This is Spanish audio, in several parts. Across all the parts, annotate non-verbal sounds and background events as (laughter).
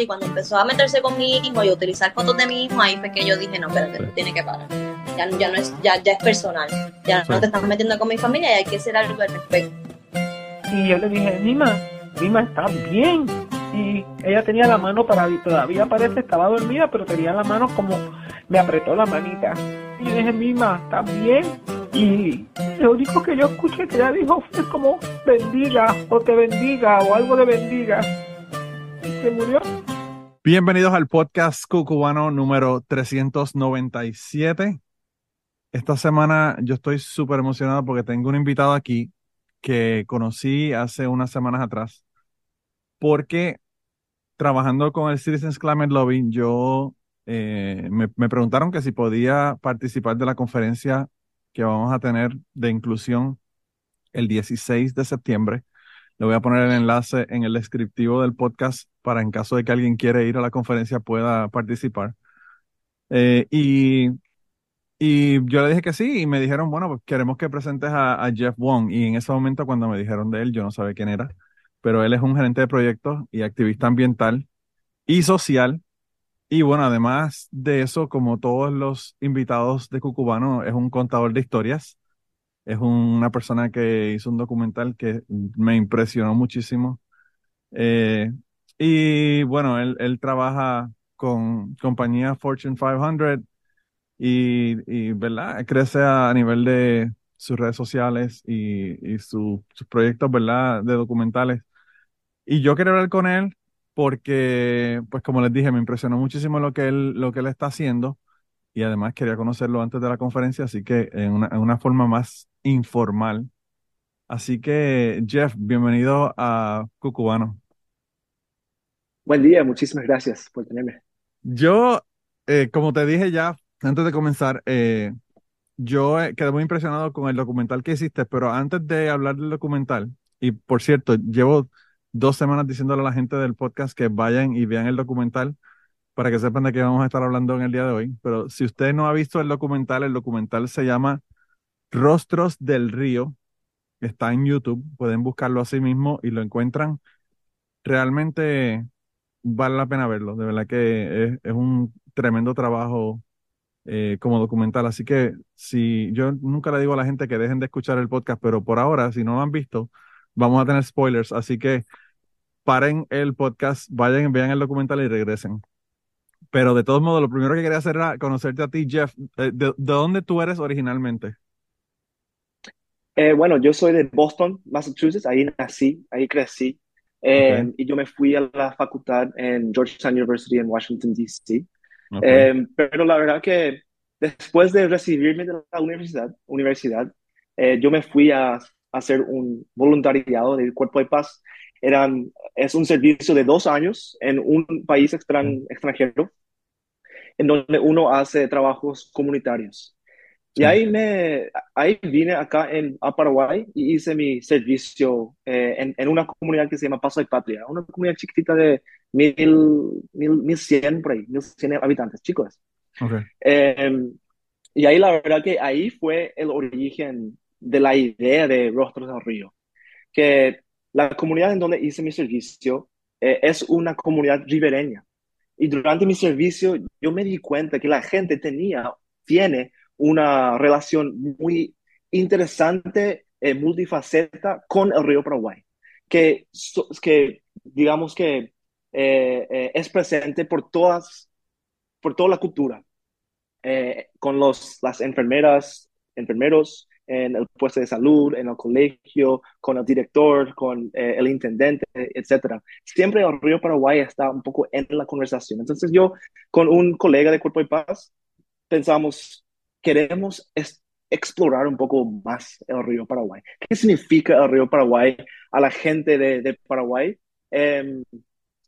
y cuando empezó a meterse con mi hijo y a utilizar fotos de mi hijo, ahí fue que yo dije, no, espérate, tiene que parar. Ya, ya no es, ya, ya es personal. Ya no te estás metiendo con mi familia y hay que hacer algo al respecto. Y yo le dije, Mima, Mima está bien. Y ella tenía la mano para todavía parece estaba dormida, pero tenía la mano como me apretó la manita. Y yo dije, Mima, está bien. Y lo único que yo escuché que ella dijo fue como bendiga o te bendiga o algo de bendiga. Y se murió. Bienvenidos al podcast cucubano número 397. Esta semana yo estoy súper emocionado porque tengo un invitado aquí que conocí hace unas semanas atrás. Porque trabajando con el Citizens Climate Lobby, yo eh, me, me preguntaron que si podía participar de la conferencia que vamos a tener de inclusión el 16 de septiembre. Le voy a poner el enlace en el descriptivo del podcast para en caso de que alguien quiera ir a la conferencia pueda participar. Eh, y, y yo le dije que sí y me dijeron, bueno, pues queremos que presentes a, a, Jeff Wong. Y en ese momento cuando me dijeron de él, yo no sabía quién era, pero él es un gerente de proyectos y activista ambiental y social y bueno, además de eso, como todos los invitados de Cucubano, es un contador de historias. Es una persona que hizo un documental que me impresionó muchísimo. Eh, y bueno, él, él, trabaja con compañía Fortune 500 y, y, ¿verdad? Crece a, nivel de sus redes sociales y, y sus proyectos, ¿verdad? De documentales. Y yo quiero hablar con él porque, pues como les dije, me impresionó muchísimo lo que él, lo que él está haciendo y además quería conocerlo antes de la conferencia, así que en una, en una forma más informal. Así que, Jeff, bienvenido a Cucubano. Buen día, muchísimas gracias por tenerme. Yo, eh, como te dije ya antes de comenzar, eh, yo eh, quedé muy impresionado con el documental que hiciste, pero antes de hablar del documental, y por cierto, llevo dos semanas diciéndole a la gente del podcast que vayan y vean el documental para que sepan de qué vamos a estar hablando en el día de hoy. Pero si usted no ha visto el documental, el documental se llama Rostros del Río. Está en YouTube, pueden buscarlo así mismo y lo encuentran. Realmente vale la pena verlo, de verdad que es, un tremendo trabajo eh, como documental. Así que si yo nunca le digo a la gente que dejen de escuchar el podcast, pero por ahora, si no lo han visto, vamos a tener spoilers. Así que paren el podcast, vayan, vean el documental y regresen. Pero de todos modos, lo primero que quería hacer era conocerte a ti, Jeff. Eh, ¿De, de dónde tú eres originalmente? Eh, bueno, yo soy de Boston, Massachusetts. Ahí nací, ahí crecí. Eh, okay. Y yo me fui a la facultad en Georgetown University en Washington, D.C. Okay. Eh, pero la verdad que después de recibirme de la universidad, universidad yo me fui a hacer un voluntariado del Cuerpo de Paz eran, es un servicio de dos años en un país extran, extranjero, en donde uno hace trabajos comunitarios. Sí. Y ahí, me, ahí vine acá en, a Paraguay y hice mi servicio eh, en, en, una comunidad que se llama Paso de Patria, una comunidad chiquitita de mil, mil, mil cien por ahí, mil cien habitantes, chicos. Okay. Eh, y ahí la verdad que ahí fue el origen de la idea de Rostros del Río, que la comunidad en donde hice mi servicio eh, es una comunidad ribereña. Y durante mi servicio yo me di cuenta que la gente tenía, tiene una relación muy interesante, eh, multifaceta con el río Paraguay, que, que digamos que eh, es presente por todas, por toda la cultura, con los, las enfermeras, enfermeros, en el puesto de salud, en el colegio, con el director, con eh, el intendente, etcétera. Siempre el río Paraguay está un poco en la conversación. Entonces yo, con un colega de Cuerpo de Paz, pensamos, queremos explorar un poco más el río Paraguay. ¿Qué significa el río Paraguay a la gente de, de Paraguay? Eh,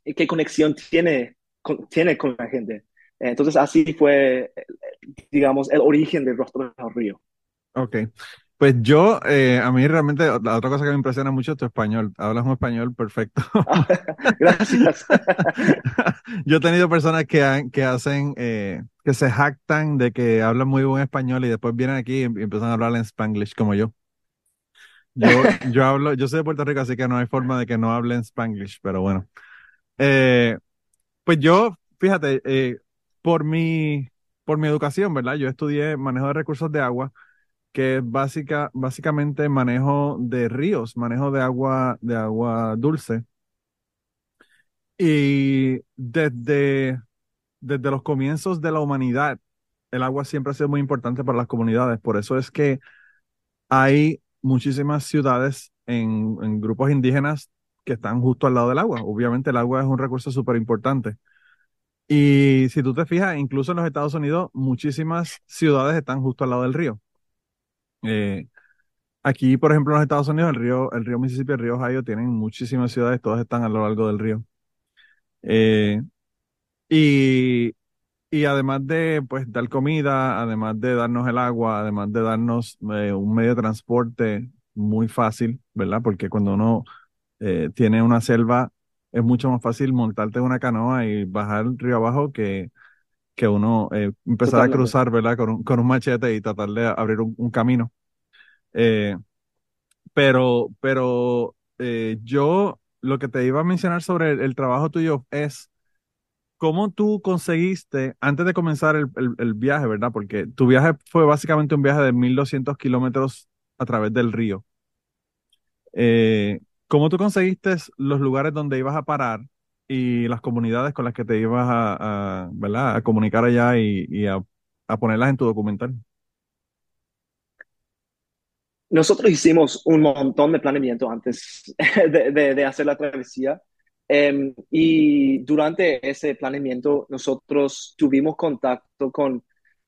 ¿Y qué conexión tiene con, tiene con la gente? Entonces así fue, digamos, el origen del rostro del río. Ok. Pues yo, eh, a mí realmente, la otra cosa que me impresiona mucho es tu español. Hablas un español perfecto. (laughs) Gracias. (laughs) yo he tenido personas que, han, que hacen, eh, que se jactan de que hablan muy buen español y después vienen aquí y empiezan a hablar en spanglish como yo. Yo, (laughs) yo hablo, yo soy de Puerto Rico, así que no hay forma de que no hable en spanglish, pero bueno. Eh, pues yo, fíjate, eh, por mi, por mi educación, ¿verdad? Yo estudié manejo de recursos de agua, que es básica, básicamente manejo de ríos, manejo de agua, de agua dulce. Y desde, desde los comienzos de la humanidad, el agua siempre ha sido muy importante para las comunidades. Por eso es que hay muchísimas ciudades en, en grupos indígenas que están justo al lado del agua. Obviamente el agua es un recurso súper importante. Y si tú te fijas, incluso en los Estados Unidos, muchísimas ciudades están justo al lado del río. Eh, aquí, por ejemplo, en los Estados Unidos, el río, el río Mississippi, el río Ohio, tienen muchísimas ciudades, todas están a lo largo del río. Eh, y, y además de pues dar comida, además de darnos el agua, además de darnos eh, un medio de transporte muy fácil, ¿verdad? Porque cuando uno eh, tiene una selva, es mucho más fácil montarte en una canoa y bajar el río abajo que, que uno eh, empezar a cruzar, ¿verdad? Con un, con un machete y tratar de abrir un, un camino. Eh, pero, pero eh, yo lo que te iba a mencionar sobre el, el trabajo tuyo es cómo tú conseguiste, antes de comenzar el, el- el viaje, ¿verdad? Porque tu viaje fue básicamente un viaje de 1200 kilómetros a través del río. Eh, ¿cómo tú conseguiste los lugares donde ibas a parar y las comunidades con las que te ibas a, a, ¿verdad? a comunicar allá y, y a, a ponerlas en tu documental? Nosotros hicimos un montón de planeamiento antes (laughs) de, de- de hacer la travesía. Em, y durante ese planeamiento nosotros tuvimos contacto con,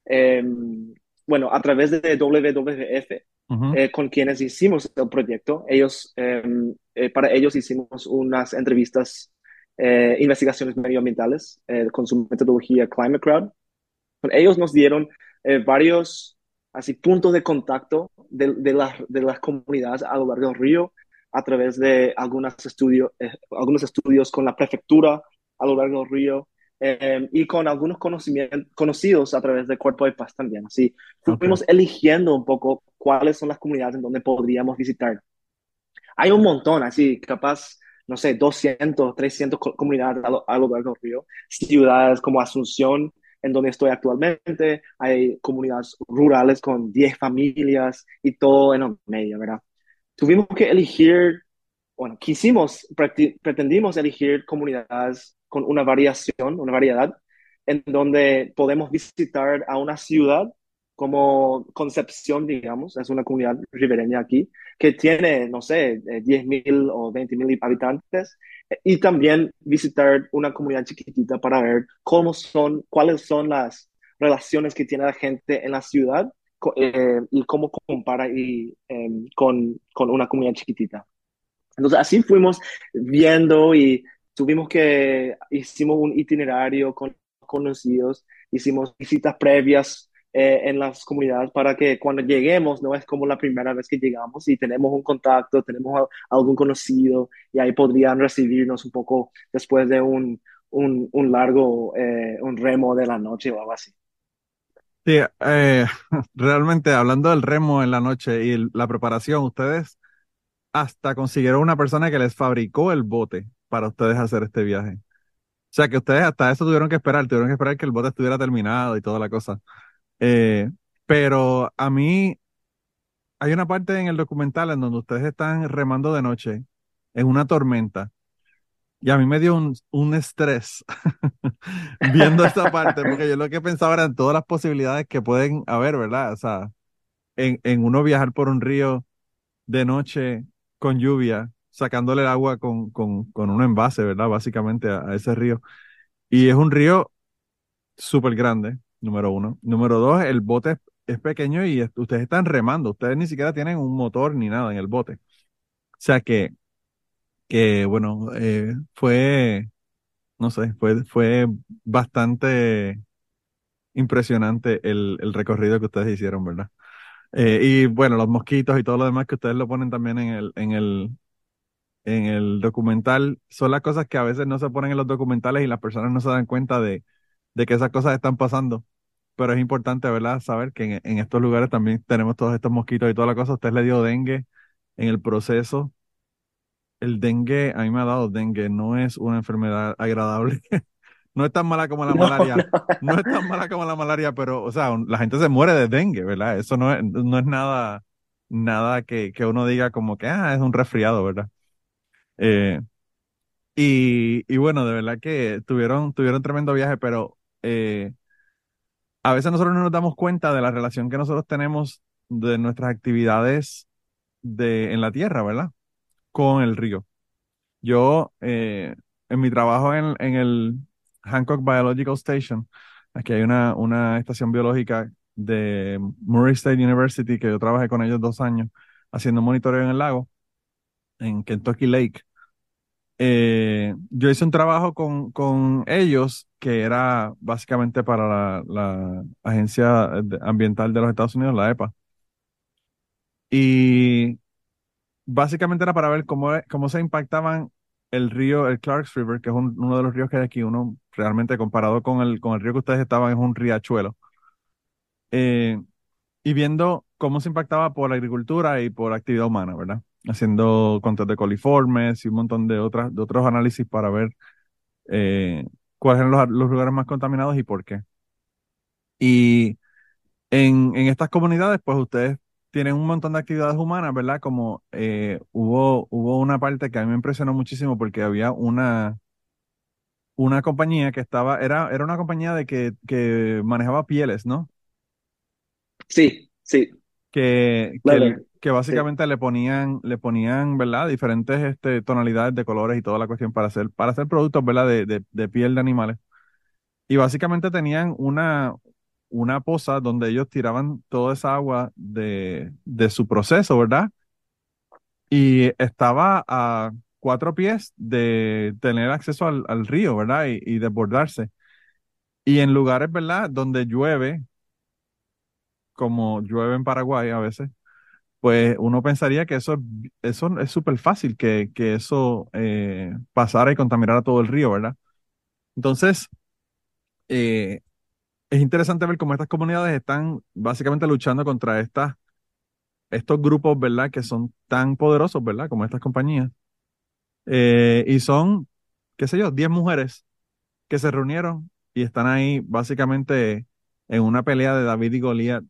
em, bueno, a través de WWF, Ujú, eh, con quienes hicimos el proyecto. Ellos, em, eh, para ellos hicimos unas entrevistas, eh, investigaciones medioambientales eh, con su metodología Climate Crowd. Ellos nos dieron eh, varios así, puntos de contacto de, de, las, de las comunidades a lo largo del río a través de algunos estudios, algunos estudios con la prefectura a lo largo del río y con algunos conocimientos, conocidos a través de Cuerpo de Paz también. Así fuimos eligiendo un poco cuáles son las comunidades en donde podríamos visitar. Hay un montón, así capaz, no sé, 200, 300 co- comunidades a lo, largo del río. Ciudades como Asunción, en donde estoy actualmente, hay comunidades rurales con 10 familias y todo en el medio, ¿verdad? Tuvimos que elegir, bueno, quisimos, pretendimos elegir comunidades con una variación, una variedad, en donde podemos visitar a una ciudad como Concepción, digamos, es una comunidad ribereña aquí, que tiene, no sé, eh, 10.000 o 20.000 habitantes, eh, y también visitar una comunidad chiquitita para ver cómo son, cuáles son las relaciones que tiene la gente en la ciudad eh, y cómo compara y, eh, con, con una comunidad chiquitita. Entonces, así fuimos viendo y tuvimos que, hicimos un itinerario con conocidos, hicimos visitas previas eh, en las comunidades para que cuando lleguemos no es como la primera vez que llegamos y tenemos un contacto, tenemos a- algún conocido y ahí podrían recibirnos un poco después de un, un, un largo, eh, un remo de la noche o algo así. Sí, eh, (laughs) realmente hablando del remo en la noche y la preparación, ustedes hasta consiguieron una persona que les fabricó el bote para ustedes hacer este viaje. O sea que ustedes hasta eso tuvieron que esperar, tuvieron que esperar que el bote estuviera terminado y toda la cosa. Eh, pero a mí hay una parte en el documental en donde ustedes están remando de noche en una tormenta y a mí me dio un, un estrés (laughs) viendo esta parte porque yo lo que pensaba eran todas las posibilidades que pueden haber, ¿verdad? O sea, en, en uno viajar por un río de noche con lluvia, sacándole el agua con, con, con un envase, ¿verdad? Básicamente a, a ese río. Y es un río súper grande, número uno. Número dos, el bote es, pequeño y es- ustedes están remando. Ustedes ni siquiera tienen un motor ni nada en el bote. O sea que, que bueno, eh, fue, no sé, fue, fue bastante impresionante el, recorrido que ustedes hicieron, ¿verdad? Eh, y bueno, los mosquitos y todo lo demás que ustedes lo ponen también en el, en el, en el documental, son las cosas que a veces no se ponen en los documentales y las personas no se dan cuenta de que esas cosas están pasando. Pero es importante, ¿verdad? Saber que en, en estos lugares también tenemos todos estos mosquitos y toda la cosa. Usted le dio dengue en el proceso. el dengue, a mí me ha dado dengue, no es una enfermedad agradable. (laughs) No es tan mala como la (laughs) No, malaria, no. no es tan mala como la malaria, pero, o sea, la gente se muere de dengue, ¿verdad? Eso no es, no es nada, nada que, que uno diga como que, ah, es un resfriado, ¿verdad? Eh, y, y bueno, de verdad que tuvieron, tuvieron tremendo viaje, pero eh, a veces nosotros no nos damos cuenta de la relación que nosotros tenemos de nuestras actividades de, en la tierra, ¿verdad? Con el río. Yo, eh, en mi trabajo en, el Hancock Biological Station, aquí hay una, una estación biológica de Murray State University, que yo trabajé con ellos dos años haciendo monitoreo en el lago, en Kentucky Lake. Eh, yo hice un trabajo con, con ellos que era básicamente para la, Agencia Ambiental de los Estados Unidos, la EPA. Y básicamente era para ver cómo, cómo se impactaban el río, el Clarks River, que es un- uno de los ríos que hay aquí, uno realmente comparado con el, con el río que ustedes estaban, es un riachuelo. Eh, y viendo cómo se impactaba por la agricultura y por la actividad humana, ¿verdad? Haciendo conteos de coliformes y un montón de, otras, de otros análisis para ver eh, cuáles eran los, los lugares más contaminados y por qué. Y en, en estas comunidades, pues ustedes tienen un montón de actividades humanas, ¿verdad? Como eh, hubo, hubo una parte que a mí me impresionó muchísimo porque había una, una compañía que estaba, era, era una compañía de que, que manejaba pieles, ¿no? Sí, sí, Que, que, que sí. básicamente le ponían, le ponían, ¿verdad? Diferentes este, tonalidades de colores y toda la cuestión para hacer, para hacer productos, ¿verdad? De, de, de piel de animales. Y básicamente tenían una, una poza donde ellos tiraban toda esa agua de, de su proceso, ¿verdad? Y estaba a cuatro pies de tener acceso al, al río, ¿verdad? Y, y desbordarse. Y en lugares, ¿verdad? Donde llueve, como llueve en Paraguay a veces, pues uno pensaría que eso, es- eso es súper fácil, que, que eso eh, pasara y contaminara todo el río, ¿verdad? Entonces, eh, es interesante ver cómo estas comunidades están básicamente luchando contra estos grupos, ¿verdad? Que son tan poderosos, ¿verdad? Como estas compañías. Eh, y son, qué sé yo, 10 mujeres que se reunieron y están ahí básicamente en una pelea de David y Goliat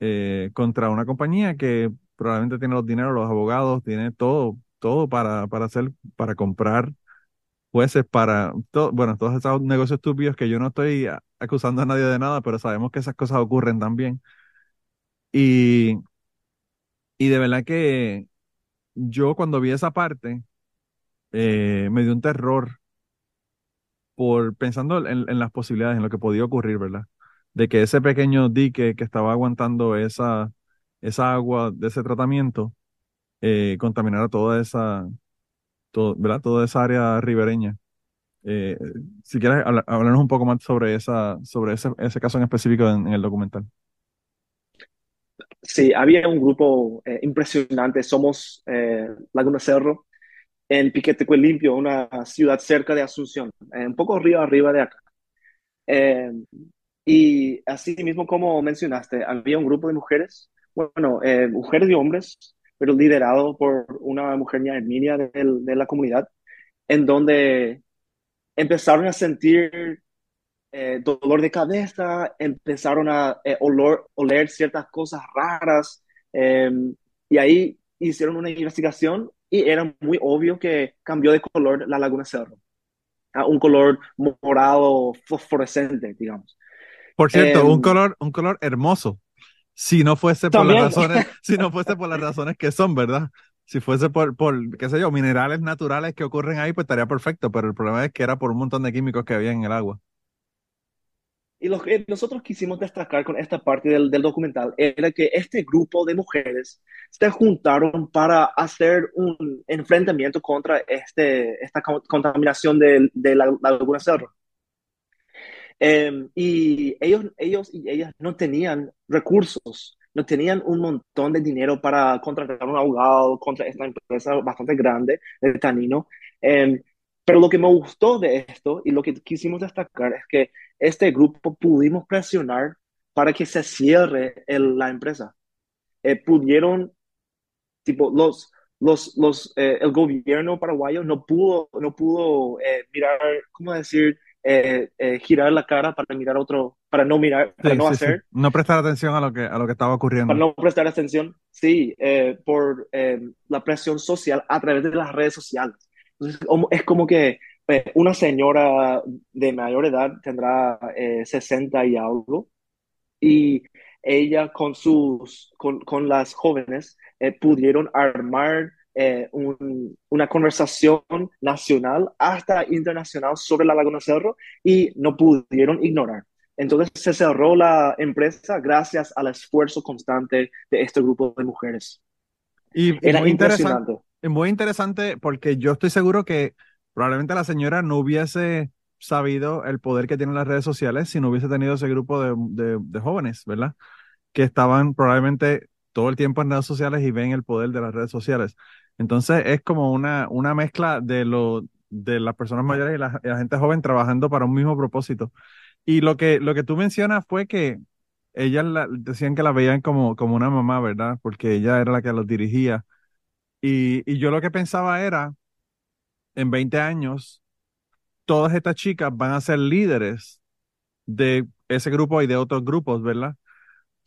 eh, contra una compañía que probablemente tiene los dineros, los abogados, tiene todo, todo para, para hacer, para comprar jueces, para, todo, bueno, todos esos negocios estúpidos que yo no estoy acusando a nadie de nada, pero sabemos que esas cosas ocurren también. Y, y de verdad que yo cuando vi esa parte, eh, me dio un terror por pensando en, en las posibilidades, en lo que podía ocurrir, ¿verdad? De que ese pequeño dique que estaba aguantando esa, esa agua de ese tratamiento eh, contaminara toda esa, ¿verdad? Toda esa área ribereña. Eh, si quieres habla- hablarnos un poco más sobre esa, sobre ese, ese caso en específico en, en el documental. Sí, había un grupo eh, impresionante. Somos eh, Laguna Cerro, en Piquetecuy Limpio, una ciudad cerca de Asunción, eh, un poco río arriba de acá. Y así mismo como mencionaste, había un grupo de mujeres, bueno, eh, mujeres y hombres, pero liderado por una mujer Herminia de, de la comunidad, en donde empezaron a sentir eh, dolor de cabeza, empezaron a eh, olor, oler ciertas cosas raras, eh, y ahí hicieron una investigación y era muy obvio que cambió de color la Laguna Cerro, a un color morado fosforescente, digamos. Por cierto, un Em, color, un color hermoso. Si no fuese por las razones, (laughs) si no fuese por las razones que son, ¿verdad? Si fuese por, por, qué sé yo, minerales naturales que ocurren ahí, pues estaría perfecto, pero el problema es que era por un montón de químicos que había en el agua. Y lo que nosotros quisimos destacar con esta parte del, del documental era que este grupo de mujeres se juntaron para hacer un enfrentamiento contra este, esta co- contaminación de, de la Laguna Cerro. Eh, y ellos, ellos y ellas no tenían recursos, no tenían un montón de dinero para contratar un abogado contra esta empresa bastante grande, el Tanino. Eh, pero lo que me gustó de esto y lo que quisimos destacar es que este grupo pudimos presionar para que se cierre el- la empresa. Eh, pudieron, tipo, los, los, los, eh, el gobierno paraguayo no pudo, no pudo eh, mirar, ¿cómo decir? Eh, girar la cara para mirar otro, para no mirar, para no hacer. No prestar atención a lo que, a lo que estaba ocurriendo. Para no prestar atención, sí, por la presión social a través de las redes sociales. Entonces, es como que una señora de mayor edad tendrá 60 y algo, y ella con sus, con, con las jóvenes eh, pudieron armar eh, un, una conversación nacional hasta internacional sobre la Laguna Cerro y no pudieron ignorar. Entonces se cerró la empresa gracias al esfuerzo constante de este grupo de mujeres. Y Era muy interesante. Muy interesante porque yo estoy seguro que probablemente la señora no hubiese sabido el poder que tienen las redes sociales si no hubiese tenido ese grupo de, de, jóvenes, ¿verdad? Que estaban probablemente todo el tiempo en redes sociales y ven el poder de las redes sociales. Entonces es como una, una mezcla de, lo, de las personas mayores y la, gente joven trabajando para un mismo propósito. Y lo que, lo que tú mencionas fue que ellas decían que la veían como, como una mamá, ¿verdad? Porque ella era la que los dirigía. Y, y yo lo que pensaba era, en 20 años, todas estas chicas van a ser líderes de ese grupo y de otros grupos, ¿verdad?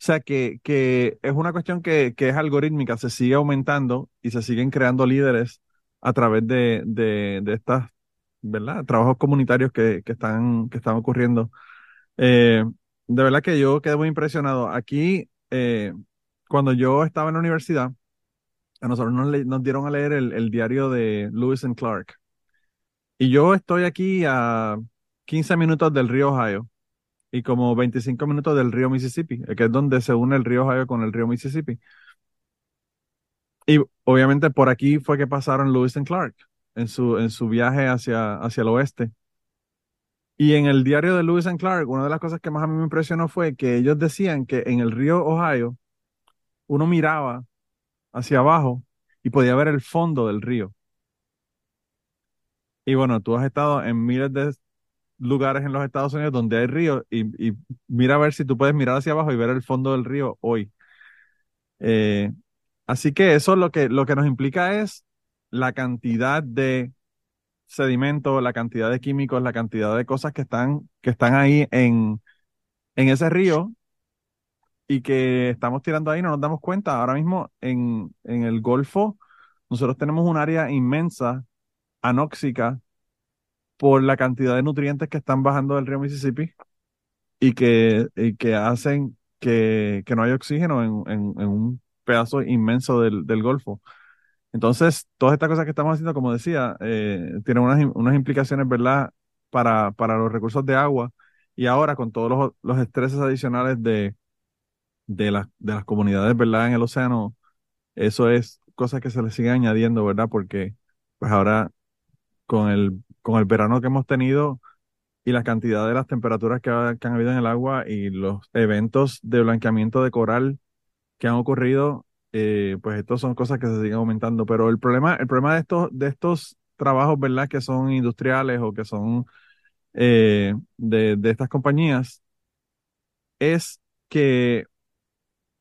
O sea, que, que es una cuestión que, que, es algorítmica, se sigue aumentando y se siguen creando líderes a través de, de, estas, ¿verdad? Trabajos comunitarios que, que, están, que están ocurriendo. Eh, de verdad que yo quedé muy impresionado. Aquí, eh, cuando yo estaba en la universidad, a nosotros nos, nos dieron a leer el, el diario de Lewis and Clark. Y yo estoy aquí a 15 minutos del río Ohio y como 25 minutos del río Mississippi, que es donde se une el río Ohio con el río Mississippi. Y obviamente por aquí fue que pasaron Lewis and Clark en su, en su viaje hacia, hacia el oeste. Y en el diario de Lewis and Clark, una de las cosas que más a mí me impresionó fue que ellos decían que en el río Ohio uno miraba hacia abajo y podía ver el fondo del río. Y bueno, tú has estado en miles de lugares en los Estados Unidos donde hay ríos y, mira a ver si tú puedes mirar hacia abajo y ver el fondo del río hoy. Eh, así que eso lo que, lo que nos implica es la cantidad de sedimento, la cantidad de químicos, la cantidad de cosas que están, que están ahí en, en ese río y que estamos tirando ahí, no nos damos cuenta. Ahora mismo en, en el Golfo, nosotros tenemos un área inmensa anóxica por la cantidad de nutrientes que están bajando del río Mississippi y que, y que hacen que, que, no haya oxígeno en, en, un pedazo inmenso del, del, Golfo. Entonces, todas estas cosas que estamos haciendo, como decía, eh, tienen unas, unas implicaciones, ¿verdad?, para, para los recursos de agua y ahora con todos los, los estreses adicionales de, de, la, de las comunidades, ¿verdad?, en el océano, eso es cosas que se le siguen añadiendo, ¿verdad?, porque pues ahora con el, con el verano que hemos tenido y la cantidad de las temperaturas que, han habido en el agua y los eventos de blanqueamiento de coral que han ocurrido, eh, pues estas son cosas que se siguen aumentando. Pero el problema, el problema de estos, de estos trabajos, ¿verdad? Que son industriales o que son eh, de, de estas compañías, es que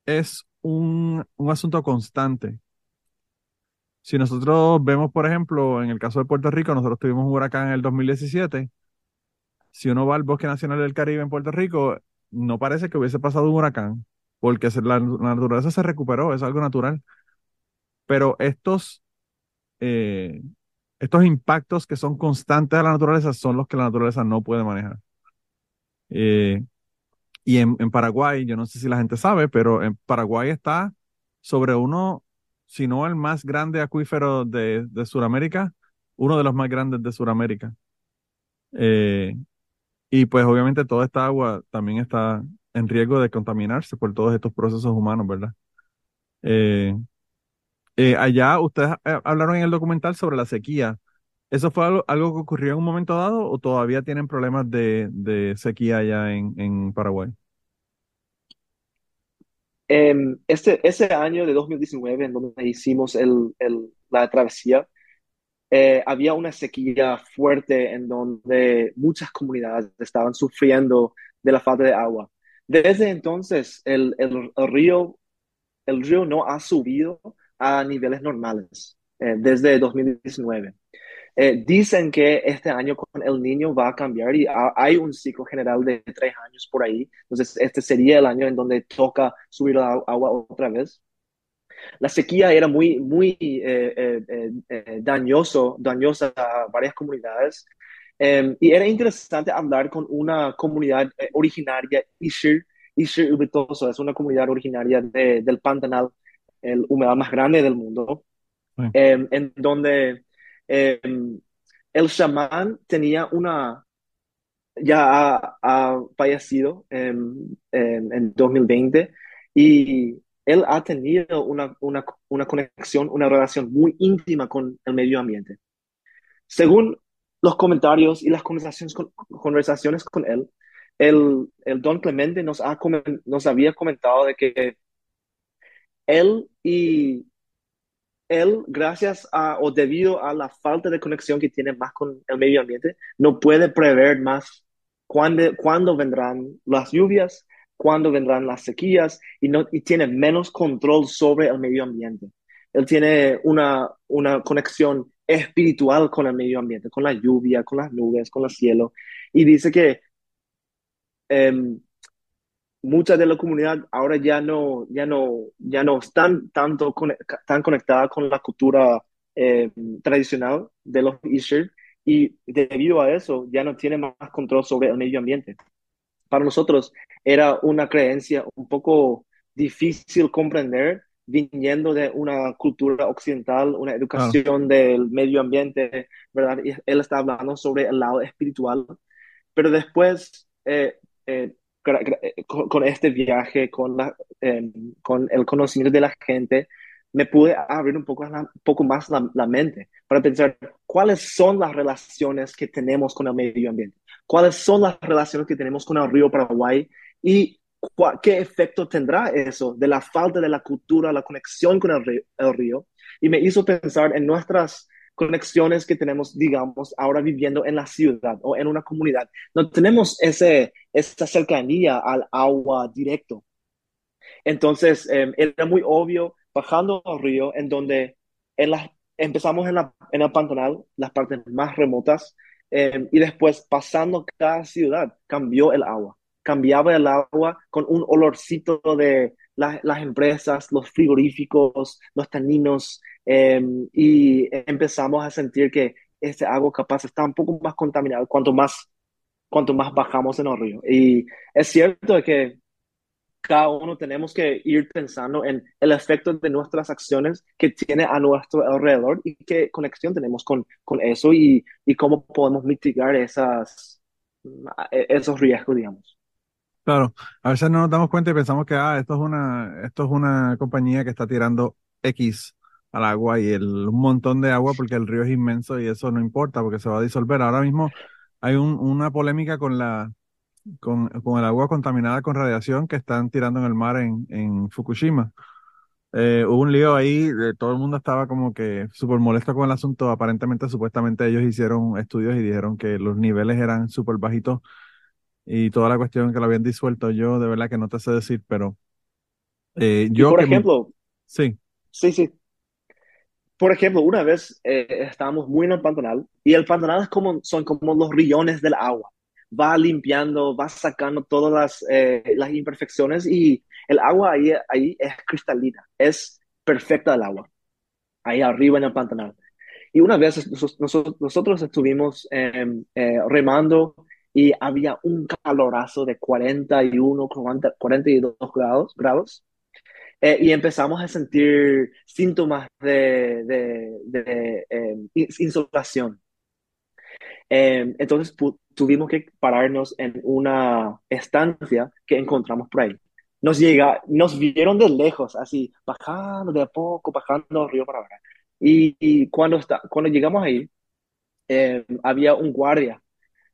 es un, un asunto constante. Si nosotros vemos, por ejemplo, en el caso de Puerto Rico, nosotros tuvimos un huracán en el 2017. Si uno va al Bosque Nacional del Caribe en Puerto Rico, no parece que hubiese pasado un huracán, porque la, naturaleza se recuperó, es algo natural. Pero estos, eh, estos impactos que son constantes a la naturaleza son los que la naturaleza no puede manejar. Eh, y en, en Paraguay, yo no sé si la gente sabe, pero en Paraguay está sobre uno si no el más grande acuífero de, de Sudamérica, uno de los más grandes de Sudamérica. Eh, y pues obviamente toda esta agua también está en riesgo de contaminarse por todos estos procesos humanos, ¿verdad? Eh, eh, allá ustedes hablaron en el documental sobre la sequía. ¿Eso fue algo, algo, que ocurrió en un momento dado o todavía tienen problemas de, de sequía allá en, en Paraguay? Este, ese año de 2019, en donde hicimos el, el, la travesía, eh, había una sequía fuerte en donde muchas comunidades estaban sufriendo de la falta de agua. Desde entonces, el, el, río, el río no ha subido a niveles normales. eh, desde 2019. Eh, dicen que este año con el niño va a cambiar y hay un ciclo general de tres años por ahí. Entonces, este sería el año en donde toca subir la agua otra vez. La sequía era muy, muy eh, eh, dañoso, dañosa a varias comunidades. Em, y era interesante hablar con una comunidad originaria, Ishir, Ishir Ubitoso, es una comunidad originaria del Pantanal, el humedal más grande del mundo, em, en donde Em, el chamán tenía una, ya ha, fallecido en, en, 2020 y él ha tenido una, una, una, conexión, una relación muy íntima con el medio ambiente. Según los comentarios y las conversaciones con, conversaciones con él, el, el don Clemente nos, ha, nos había comentado de que él y él, gracias a o debido a la falta de conexión que tiene más con el medio ambiente, no puede prever más cuándo, cuándo vendrán las lluvias, cuándo vendrán las sequías y, no, y tiene menos control sobre el medio ambiente. Él tiene una, una conexión espiritual con el medio ambiente, con la lluvia, con las nubes, con el cielo. Y dice que em, mucha de la comunidad ahora ya no, ya no, ya no están tanto tan conectada con la cultura eh, tradicional de los Isher y debido a eso ya no tiene más control sobre el medio ambiente. Para nosotros era una creencia un poco difícil comprender viniendo de una cultura occidental, una educación del medio ambiente, ¿verdad? Y él está hablando sobre el lado espiritual, pero después eh, eh, eh, con, este viaje, con, la, em, con el conocimiento de la gente, me pude abrir un poco, un poco más la, mente para pensar cuáles son las relaciones que tenemos con el medio ambiente, cuáles son las relaciones que tenemos con el río Paraguay y qué efecto tendrá eso de la falta de la cultura, la conexión con el el río. Y me hizo pensar en nuestras conexiones que tenemos, digamos, ahora viviendo en la ciudad o en una comunidad. No tenemos ese, esa cercanía al agua directo. Entonces, em, era muy obvio bajando al río, en donde en la, empezamos en el Pantanal, las partes más remotas, em, y después pasando cada ciudad, cambió el agua. Cambiaba el agua con un olorcito de las empresas, los frigoríficos, los taninos, em, y empezamos a sentir que ese agua capaz está un poco más contaminado cuanto más, cuanto más bajamos en el río. Y es cierto que cada uno tenemos que ir pensando en el efecto de nuestras acciones que tiene a nuestro alrededor y qué conexión tenemos con, con eso y, y cómo podemos mitigar esas, esos riesgos, digamos. Claro, a veces no nos damos cuenta y pensamos que ah, esto es una, esto es una compañía que está tirando X al agua y el, un montón de agua porque el río es inmenso y eso no importa porque se va a disolver. Ahora mismo hay un, una polémica con la con, con, el agua contaminada con radiación que están tirando en el mar en, en Fukushima. Eh, hubo un lío ahí, todo el mundo estaba como que súper molesto con el asunto. Aparentemente, supuestamente ellos hicieron estudios y dijeron que los niveles eran súper bajitos y toda la cuestión que lo habían disuelto, yo de verdad que no te sé decir, pero eh, yo... por ejemplo, sí. Sí, sí. Por ejemplo, una vez eh, estábamos muy en el Pantanal y el Pantanal es como, son como los rillones del agua. Va limpiando, va sacando todas las, eh, las imperfecciones y el agua ahí, ahí es cristalina, es perfecta el agua, ahí arriba en el Pantanal. Y una vez nosotros, nosotros estuvimos em, remando y había un calorazo de 41, 42 grados, grados eh, y empezamos a sentir síntomas de, de, em, insolación. Em, entonces tuvimos que pararnos en una estancia que encontramos por ahí. Nos, llega, nos vieron de lejos, así, bajando de a poco, bajando río para abajo. Y, cuando, está, cuando llegamos ahí, em, había un guardia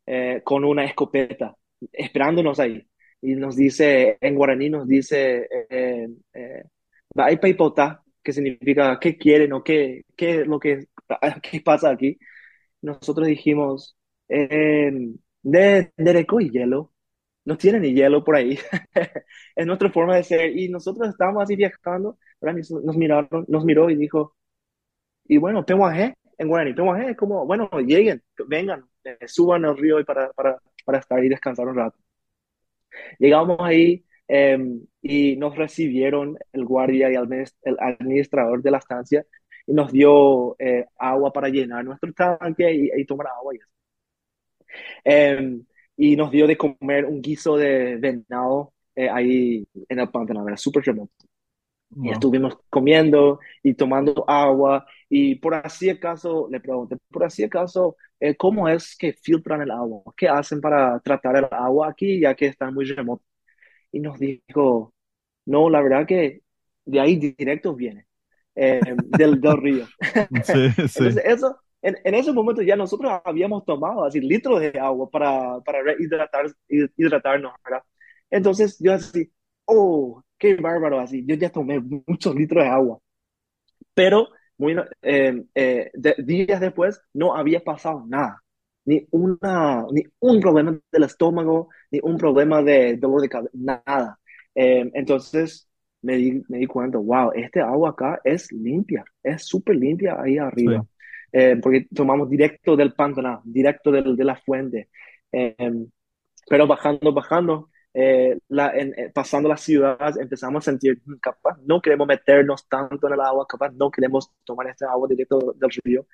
eh, con una escopeta, esperándonos ahí. Y nos dice, en guaraní nos dice, eh, eh, que significa qué quieren o qué, qué es lo que (laughs) qué pasa aquí. Nosotros dijimos, eh, de, de y hielo, no tienen ni hielo por ahí. (laughs) es nuestra forma de ser. Y nosotros estábamos así viajando, Nos, miraron, nos miró y dijo, y bueno, Pehuajé, en guaraní, Pehuajé es como, bueno, lleguen, vengan, eh, suban al río y para, para, para estar y descansar un rato. Llegamos ahí em, y nos recibieron el guardia y el administrador de la estancia y nos dio eh, agua para llenar nuestro tanque y, tomar agua y em, y nos dio de comer un guiso de venado eh, ahí en el pantano, era súper Y estuvimos comiendo y tomando agua y por así acaso, le pregunté, por así acaso, eh, ¿cómo es que filtran el agua? ¿Qué hacen para tratar el agua aquí ya que está muy remoto? Y nos dijo, no, la verdad que de ahí directo viene, eh, del, del río. (laughs) Sí, sí. Entonces eso, en, en, ese momento ya nosotros habíamos tomado así litros de agua para, para rehidratar, hidratarnos, ¿verdad? Entonces yo así, oh, qué bárbaro, así, yo ya tomé muchos litros de agua. Pero muy, eh, eh, días después no había pasado nada. Ni, una, ni un problema del estómago, ni un problema de dolor de cabeza, nada. Eh, entonces me di, me di cuenta, wow, este agua acá es limpia, es súper limpia ahí arriba. porque tomamos directo del pantano, directo del, de la fuente. pero bajando, bajando, eh, la, en, eh, pasando las ciudades, empezamos a sentir, mm, capaz, no queremos meternos tanto en el agua, capaz, no queremos tomar este agua directo del río.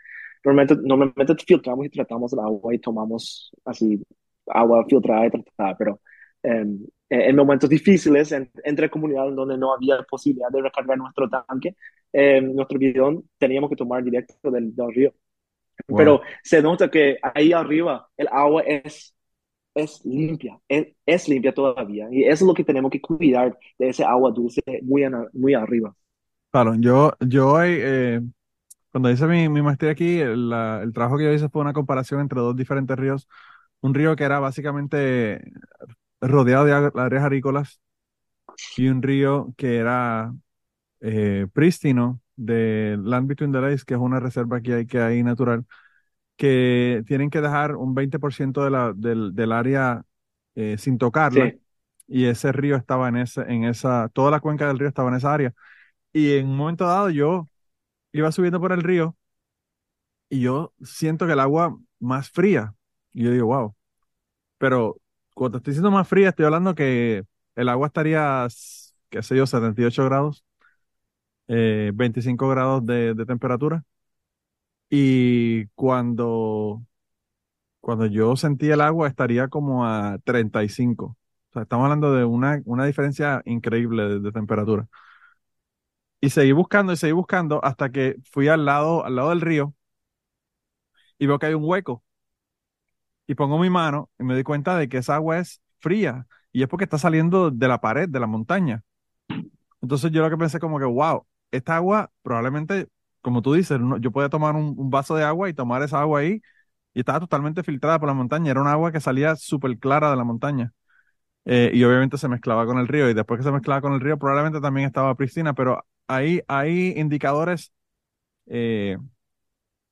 Normalmente, normalmente filtramos y tratamos el agua y tomamos así agua filtrada y tratada, pero em, eh, en momentos difíciles, entre comunidades donde no había posibilidad de recargar nuestro tanque, em, nuestro bidón, teníamos que tomar directo del, del río. Pero se nota que ahí arriba el agua es es limpia, es, limpia todavía. Y eso es lo que tenemos que cuidar de ese agua dulce muy, muy arriba. Claro, yo, yo eh, cuando hice mi, mi maestría aquí, el, el, trabajo que yo hice fue una comparación entre dos diferentes ríos. Un río que era básicamente rodeado de áreas agrícolas y un río que era eh, prístino de Land Between the Lakes, que es una reserva que hay, que hay natural que tienen que dejar un 20% de la, del, del área eh, sin tocarla. Y ese río estaba en, ese, en esa, toda la cuenca del río estaba en esa área. Y en un momento dado yo iba subiendo por el río y yo siento que el agua más fría. Y yo digo, wow. Pero cuando estoy diciendo más fría, estoy hablando que el agua estaría, qué sé yo, 78 grados, 25 eh, grados de, de temperatura. Y cuando, cuando yo sentí el agua estaría como a 35. O sea, estamos hablando de una, una diferencia increíble de, temperatura. Y seguí buscando y seguí buscando hasta que fui al lado, al lado del río y veo que hay un hueco. Y pongo mi mano y me doy cuenta de que esa agua es fría y es porque está saliendo de la pared, de la montaña. Entonces yo lo que pensé como que, wow, esta agua probablemente como tú dices, yo podía tomar un, vaso de agua y tomar esa agua ahí y estaba totalmente filtrada por la montaña. Era un agua que salía súper clara de la montaña. Eh, y obviamente se mezclaba con el río y después que se mezclaba con el río probablemente también estaba pristina, pero ahí hay indicadores eh,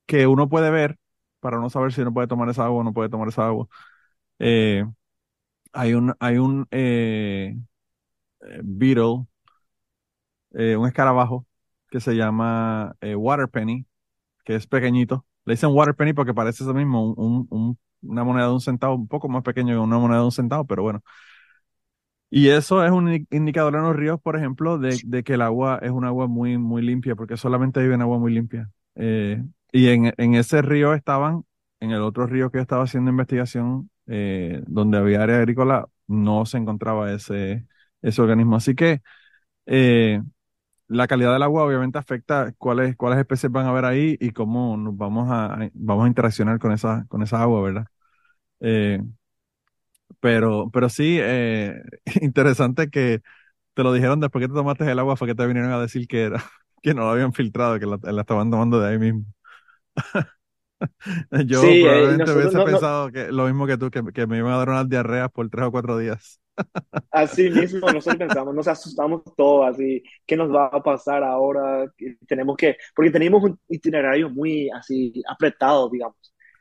que uno puede ver para no saber si uno puede tomar esa agua o no puede tomar esa agua. Eh, hay un, hay un beetle, un escarabajo que se llama eh, Water Penny, que es pequeñito. Le dicen Water Penny porque parece eso mismo, una moneda de un centavo, un poco más pequeño que una moneda de un centavo, pero bueno. Y eso es un indicador en los ríos, por ejemplo, de, que el agua es un agua muy, muy limpia, porque solamente vive en agua muy limpia. Eh, y en, ese río estaban, en el otro río que yo estaba haciendo investigación, eh, donde había área agrícola, no se encontraba ese, ese organismo. Así que la calidad del agua obviamente afecta cuáles, cuáles especies van a haber ahí y cómo nos vamos a, vamos a interaccionar con esa, con esa agua, ¿verdad? Eh, pero, pero sí, eh, (laughs) interesante que te lo dijeron después que te tomaste el agua, fue que te vinieron a decir que era, (laughs) que no lo habían filtrado, que la, estaban tomando de ahí mismo. (laughs) Yo probablemente hubiese pensado que lo mismo que tú, que, que me iban a dar unas diarreas por tres o cuatro días. Así mismo nosotros pensamos, nos asustamos todos, así, ¿qué nos va a pasar ahora? Tenemos que, porque tenemos un itinerario muy así apretado, digamos.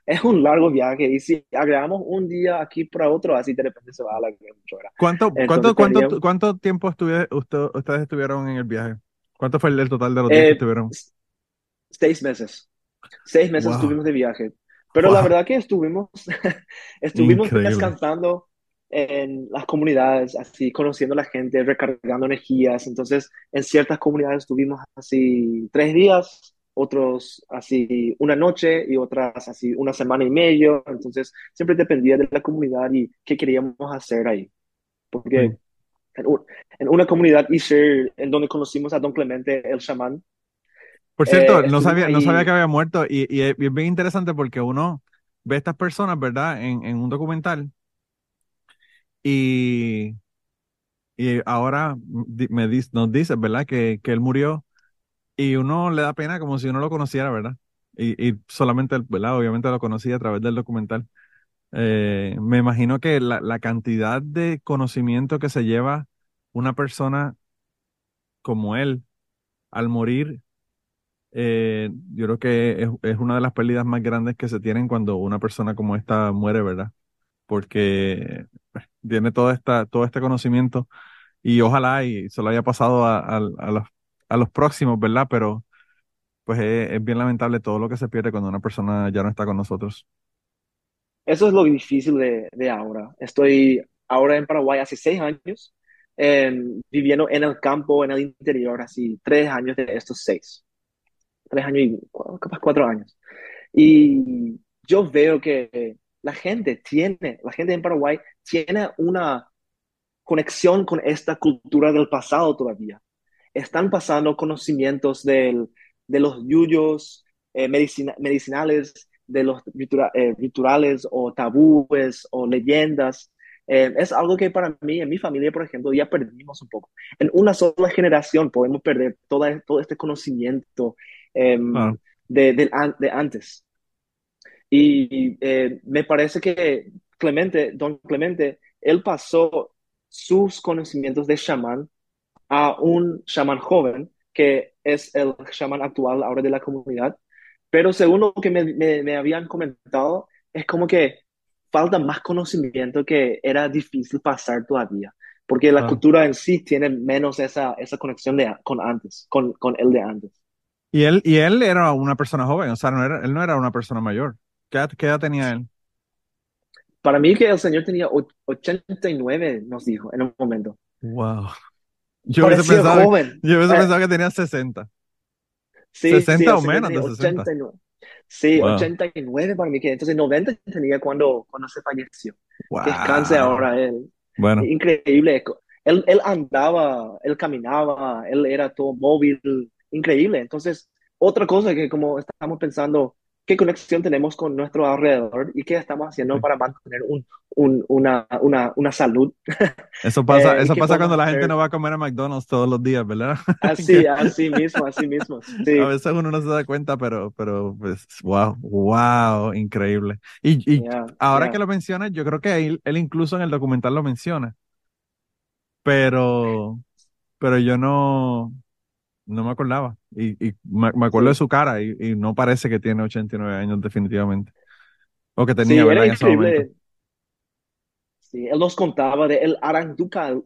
Es un largo viaje y si agregamos un día aquí para otro, así de repente se va a la hora. ¿Cuánto, cuánto, cuánto, ¿Cuánto tiempo ustedes estuvieron en el viaje? ¿Cuánto fue el, total de los días que eh, estuvieron? seis meses. Seis meses Wow. estuvimos de viaje. Pero la Wow. verdad que estuvimos, (laughs) estuvimos Increíble. descansando en las comunidades, así, conociendo a la gente, recargando energías. Entonces, en ciertas comunidades estuvimos así tres días, otros así una noche y otras así una semana y medio. Entonces, siempre dependía de la comunidad y qué queríamos hacer ahí. Porque Sí. en, en una comunidad Isher, en donde conocimos a Don Clemente, el chamán, Por cierto, eh, no sabía, no sabía que había muerto y, y es bien interesante porque uno ve a estas personas, ¿verdad? En, en un documental y, y ahora me dis- nos dice, ¿verdad? Que, que él murió y uno le da pena como si uno lo conociera, ¿verdad? Y, y solamente, ¿verdad? Obviamente lo conocía a través del documental. Eh, me imagino que la, la cantidad de conocimiento que se lleva una persona como él al morir, eh, yo creo que es, es una de las pérdidas más grandes que se tienen cuando una persona como esta muere, ¿verdad? Porque tiene todo, esta, todo este conocimiento y ojalá y se lo haya pasado a, a- los, a los próximos, ¿verdad? Pero pues es, bien lamentable todo lo que se pierde cuando una persona ya no está con nosotros. Eso es lo difícil de, de ahora. Estoy ahora en Paraguay hace seis años, em, viviendo en el campo, en el interior, así tres años de estos seis. Tres años y cuatro años. Y yo veo que la gente tiene, la gente en Paraguay tiene una conexión con esta cultura del pasado todavía. Están pasando conocimientos del, de los yuyos eh, medicina- medicinales, de los ritura- eh, rituales o tabúes o leyendas. Eh, es algo que para mí, en mi familia, por ejemplo, ya perdimos un poco. En una sola generación podemos perder toda, todo este conocimiento em, Claro. de, de antes. Y eh, me parece que Clemente, don Clemente, él pasó sus conocimientos de chamán a un chamán joven, que es el chamán actual ahora de la comunidad. Pero según lo que me, me, me habían comentado, es como que falta más conocimiento que era difícil pasar todavía, porque la Claro. cultura en sí tiene menos esa, esa conexión de, con antes, con, con el de antes. Y él, y él era una persona joven, o sea, no era, él no era una persona mayor. ¿Qué edad, qué edad tenía él? Para mí que el señor tenía och- 89, nos dijo en un momento. Wow. Yo hubiese pensado, joven. yo hubiese Eh, pensado que tenía 60. Sí, 60 sí, o menos de 60. 89. Sí, Wow. 89 para mí que entonces 90 tenía cuando, cuando se falleció. Que descanse Wow. ahora él. Bueno, Increíble. Él, él andaba, él caminaba, él era todo móvil, increíble. Entonces, otra cosa que como estamos pensando, ¿qué conexión tenemos con nuestro alrededor y qué estamos haciendo sí. para mantener un, un- una, una, una salud? (laughs) Eso pasa, Eh, ¿y eso pasa cuando la gente no va a comer a McDonald's todos los días, ¿verdad? (laughs) Así, así mismo, así mismo. a veces uno no se da cuenta, pero, pero, pues, wow, wow, increíble. Y, y yeah, ahora yeah. que lo mencionas, yo creo que él, él incluso en el documental lo menciona, pero, pero yo no, no me acordaba. Y, y me, me acuerdo de Sí, su cara y, y no parece que tiene 89 años definitivamente. O que sí, tenía, ¿verdad? era En ese momento. Sí, él nos contaba de el Aranducahu.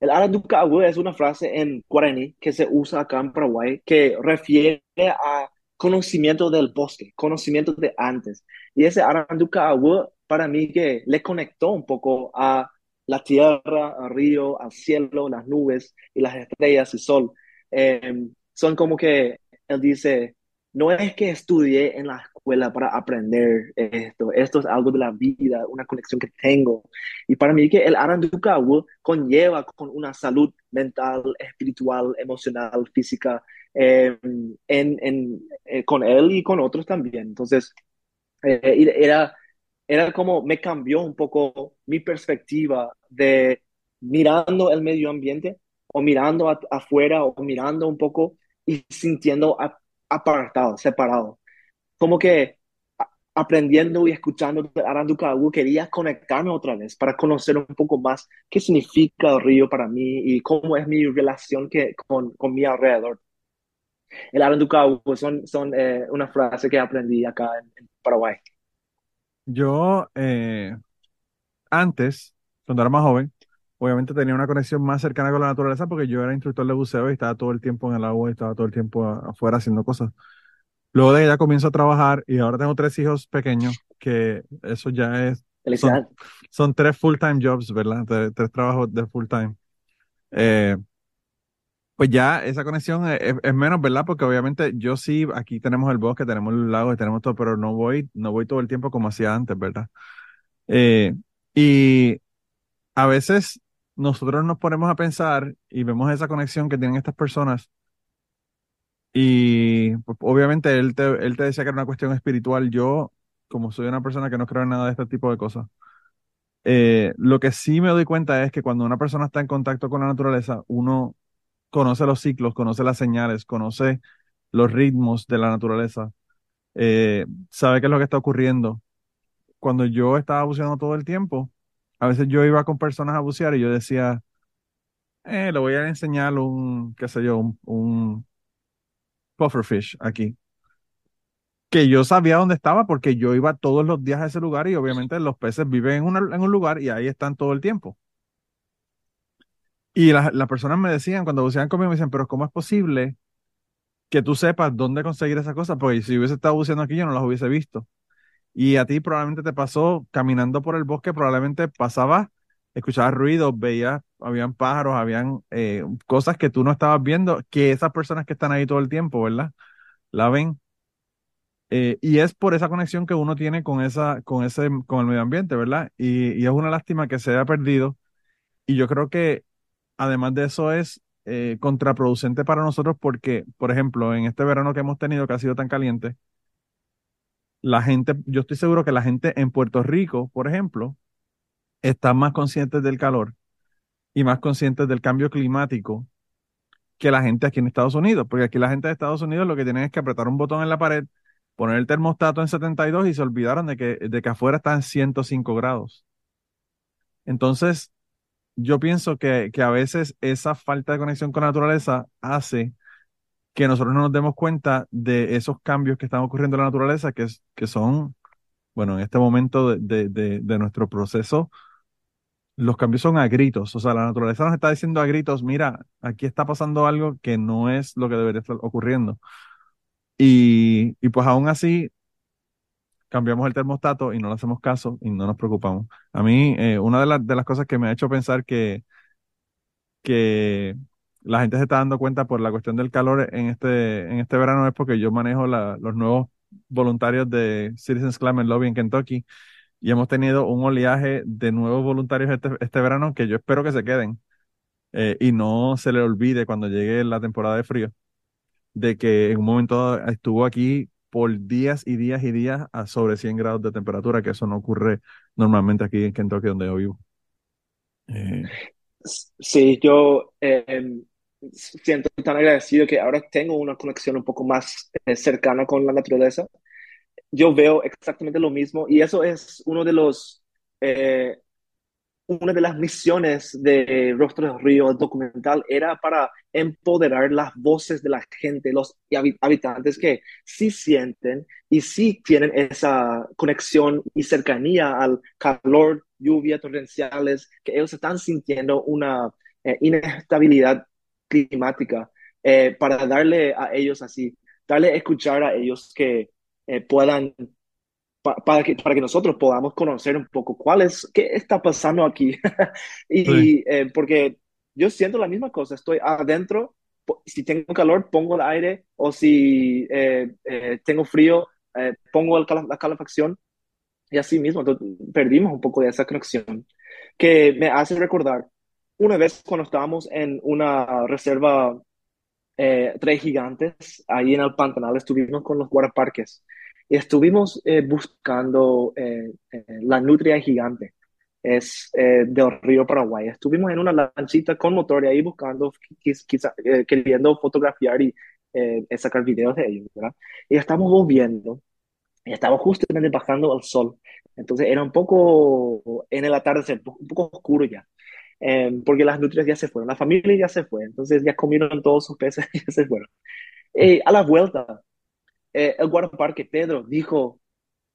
El Aranducahu es una frase en guaraní que se usa acá en Paraguay que refiere a conocimiento del bosque, conocimiento de antes. Y ese Aranducahu para mí que le conectó un poco a la tierra, al río, al cielo, las nubes y las estrellas y sol. Eh, son como que él dice, no es que estudié en la escuela para aprender esto, esto es algo de la vida, una conexión que tengo. Y para mí que el Aranducahu conlleva con una salud mental, espiritual, emocional, física, eh, en, en, eh, con él y con otros también. Entonces, eh, era, era como me cambió un poco mi perspectiva de mirando el medio ambiente o mirando afuera o mirando un poco y sintiendo apartado, separado. Como que aprendiendo y escuchando de Aranducahu quería conectarme otra vez para conocer un poco más qué significa el río para mí y cómo es mi relación que, con, con mi alrededor. El Aranducahu son, son eh, una frase que aprendí acá en, en Paraguay. Yo, eh, antes, cuando era más joven, obviamente tenía una conexión más cercana con la naturaleza porque yo era instructor de buceo y estaba todo el tiempo en el agua y estaba todo el tiempo afuera haciendo cosas. Luego de ella comienzo a trabajar y ahora tengo tres hijos pequeños, que eso ya es... Son, son, tres full-time jobs, ¿verdad? Tres, trabajos de full-time. Eh, pues ya esa conexión es, menos, ¿verdad? Porque obviamente yo sí, aquí tenemos el bosque, tenemos el lago, tenemos todo, pero no voy, no voy todo el tiempo como hacía antes, ¿verdad? Eh, y a veces nosotros nos ponemos a pensar y vemos esa conexión que tienen estas personas. Y pues, obviamente él te, él te decía que era una cuestión espiritual. Yo, como soy una persona que no creo en nada de este tipo de cosas, eh, lo que sí me doy cuenta es que cuando una persona está en contacto con la naturaleza, uno conoce los ciclos, conoce las señales, conoce los ritmos de la naturaleza, eh, sabe qué es lo que está ocurriendo. Cuando yo estaba buceando todo el tiempo, a veces yo iba con personas a bucear y yo decía, eh, le voy a enseñar un, qué sé yo, un, pufferfish aquí. Que yo sabía dónde estaba porque yo iba todos los días a ese lugar y obviamente los peces viven en, un lugar y ahí están todo el tiempo. Y las, personas me decían, cuando buceaban conmigo, me decían, pero ¿cómo es posible que tú sepas dónde conseguir esas cosas? Porque si hubiese estado buceando aquí, yo no las hubiese visto. Y a ti probablemente te pasó caminando por el bosque, probablemente pasabas, escuchabas ruidos, veías, habían pájaros, habían eh, cosas que tú no estabas viendo, que esas personas que están ahí todo el tiempo, ¿verdad? La ven. Eh, y es por esa conexión que uno tiene con esa, con ese, con el medio ambiente, ¿verdad? Y, es una lástima que se haya perdido. Y yo creo que además de eso es eh, contraproducente para nosotros porque, por ejemplo, en este verano que hemos tenido que ha sido tan caliente, la gente, yo estoy seguro que la gente en Puerto Rico, por ejemplo, está más consciente del calor y más consciente del cambio climático que la gente aquí en Estados Unidos, porque aquí la gente de Estados Unidos lo que tienen es que apretar un botón en la pared, poner el termostato en 72 y se olvidaron de que, de que afuera está en 105 grados. Entonces, yo pienso que, que a veces esa falta de conexión con la naturaleza hace que nosotros no nos demos cuenta de esos cambios que están ocurriendo en la naturaleza, que, que son, bueno, en este momento de, de, nuestro proceso, los cambios son a gritos. O sea, la naturaleza nos está diciendo a gritos, mira, aquí está pasando algo que no es lo que debería estar ocurriendo. Y, y pues aún así, cambiamos el termostato y no le hacemos caso y no nos preocupamos. A mí, eh, una de, de, las cosas que me ha hecho pensar que, que la gente se está dando cuenta por la cuestión del calor en este, en este verano es porque yo manejo los nuevos voluntarios de Citizens Climate Lobby en Kentucky y hemos tenido un oleaje de nuevos voluntarios este, este verano que yo espero que se queden eh, y no se le olvide cuando llegue la temporada de frío de que en un momento estuvo aquí por días y días y días a sobre 100 grados de temperatura, que eso no ocurre normalmente aquí en Kentucky, donde yo vivo. Eh, sí, yo eh, siento tan agradecido que ahora tengo una conexión un poco más eh, cercana con la naturaleza. Yo veo exactamente lo mismo y eso es uno de los una de las misiones de Rostro del Río documental era para empoderar las voces de la gente, los habitantes que sí sienten y sí tienen esa conexión y cercanía al calor, lluvia, torrenciales, que ellos están sintiendo una eh, inestabilidad climática, eh, para darle a ellos así, darle a escuchar a ellos que eh, puedan para, que, para que nosotros podamos conocer un poco cuál es, qué está pasando aquí. (laughs) y eh, porque yo siento la misma cosa, estoy adentro, si tengo calor pongo el aire o si tengo frío pongo la calefacción y así mismo perdimos un poco de esa conexión que me hace recordar una vez cuando estábamos en una reserva tres gigantes ahí en el Pantanal estuvimos con los guardaparques estuvimos eh, buscando eh, eh, la nutria gigante, es del río Paraguay. Estuvimos en una lanchita con motor y ahí buscando, quizá, queriendo fotografiar y sacar videos de ellos, ¿verdad? Y estamos volviendo y estamos justamente bajando al sol. Entonces era un poco en el atardecer, un poco oscuro ya. Porque las nutrias ya se fueron, la familia ya se fue, entonces ya comieron todos sus peces y (laughs) ya se fueron. a la vuelta, eh, el guardaparque Pedro dijo,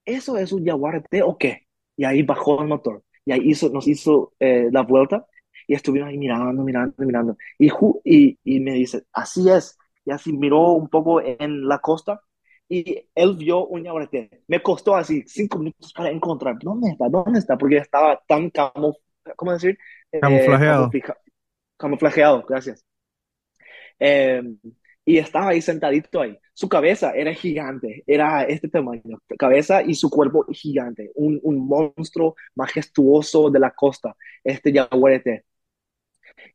¿eso es un yaguarte o qué? Y ahí bajó el motor y ahí hizo, nos hizo eh, la vuelta Y estuvieron ahí mirando, mirando, mirando. Y, y, y me dice, así es. Y así miró un poco en la costa y él vio un yaguareté. Me costó así cinco minutos para encontrar. ¿Dónde está? ¿Dónde está? Porque estaba tan camuf ¿cómo decir? Camuflajeado. Eh, camuflajeado, gracias. Eh, y estaba ahí sentadito ahí. Su cabeza era gigante, era este tamaño, cabeza y su cuerpo gigante, un, un monstruo majestuoso de la costa, este yaguarete.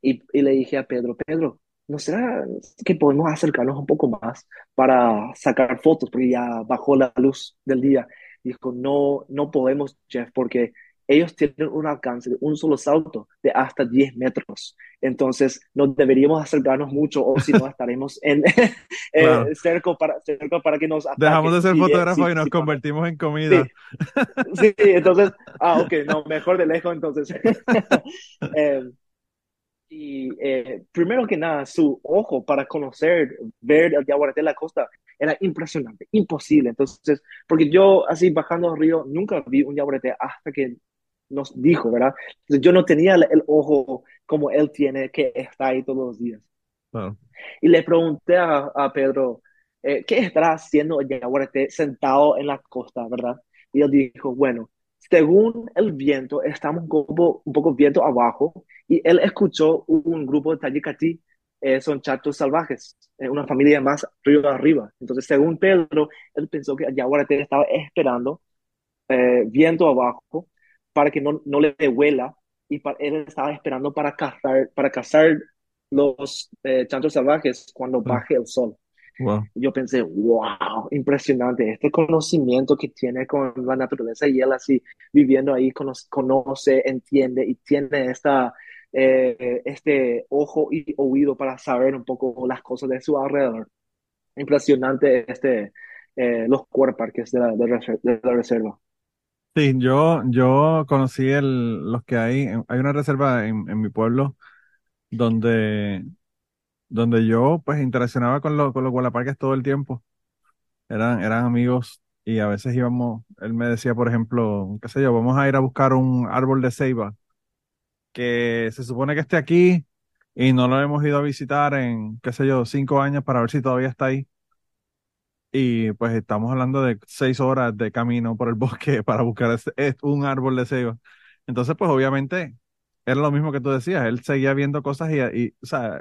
Y, y, le dije a Pedro, Pedro, ¿no será que podemos acercarnos un poco más para sacar fotos? Porque ya bajó la luz del día. Dijo, no, no podemos, Jeff, porque ellos tienen un alcance de un solo salto de hasta 10 metros. Entonces, no deberíamos acercarnos mucho o si no (laughs) estaremos en (laughs) eh, cerca, para, cerca para que nos ataquen. Dejamos de ser fotógrafos y nos convertimos en comida. (laughs) Sí. entonces, ah, ok, no, mejor de lejos entonces. eh, y eh, primero que nada, su ojo para conocer, ver el yaguareté de la costa era impresionante, imposible. Entonces, porque yo así bajando el río nunca vi un yaguareté hasta que nos dijo, ¿verdad? Entonces, yo no tenía el, ojo como él tiene, que está ahí todos los días. Y le pregunté a, a Pedro, eh, ¿qué estará haciendo el yaguareté sentado en la costa, verdad? Y él dijo, bueno, según el viento, estamos un poco, un poco viento abajo, y él escuchó un grupo de Tayikati, eh, son chatos salvajes, eh, una familia más río arriba. Entonces, según Pedro, él pensó que el yaguareté estaba esperando eh, viento abajo para que no, no le huela y él estaba esperando para cazar, para cazar los eh, chanchos salvajes cuando baje el sol. Yo pensé, wow, impresionante, este conocimiento que tiene con la naturaleza y él así viviendo ahí conoce, entiende y tiene esta, eh, este ojo y oído para saber un poco las cosas de su alrededor. Impresionante este, eh, los cuerparques de la, de la reserva. Sí, yo, yo conocí el, los que hay, hay una reserva en, en mi pueblo donde donde yo pues interaccionaba con, los con los guardaparques todo el tiempo. Eran, eran amigos y a veces íbamos, él me decía, por ejemplo, qué sé yo, vamos a ir a buscar un árbol de ceiba que se supone que esté aquí y no lo hemos ido a visitar en, qué sé yo, cinco años para ver si todavía está ahí. Y pues estamos hablando de seis horas de camino por el (laughs) bosque para buscar un árbol de ceiba. Entonces, pues obviamente era lo mismo que tú decías, él seguía viendo cosas y,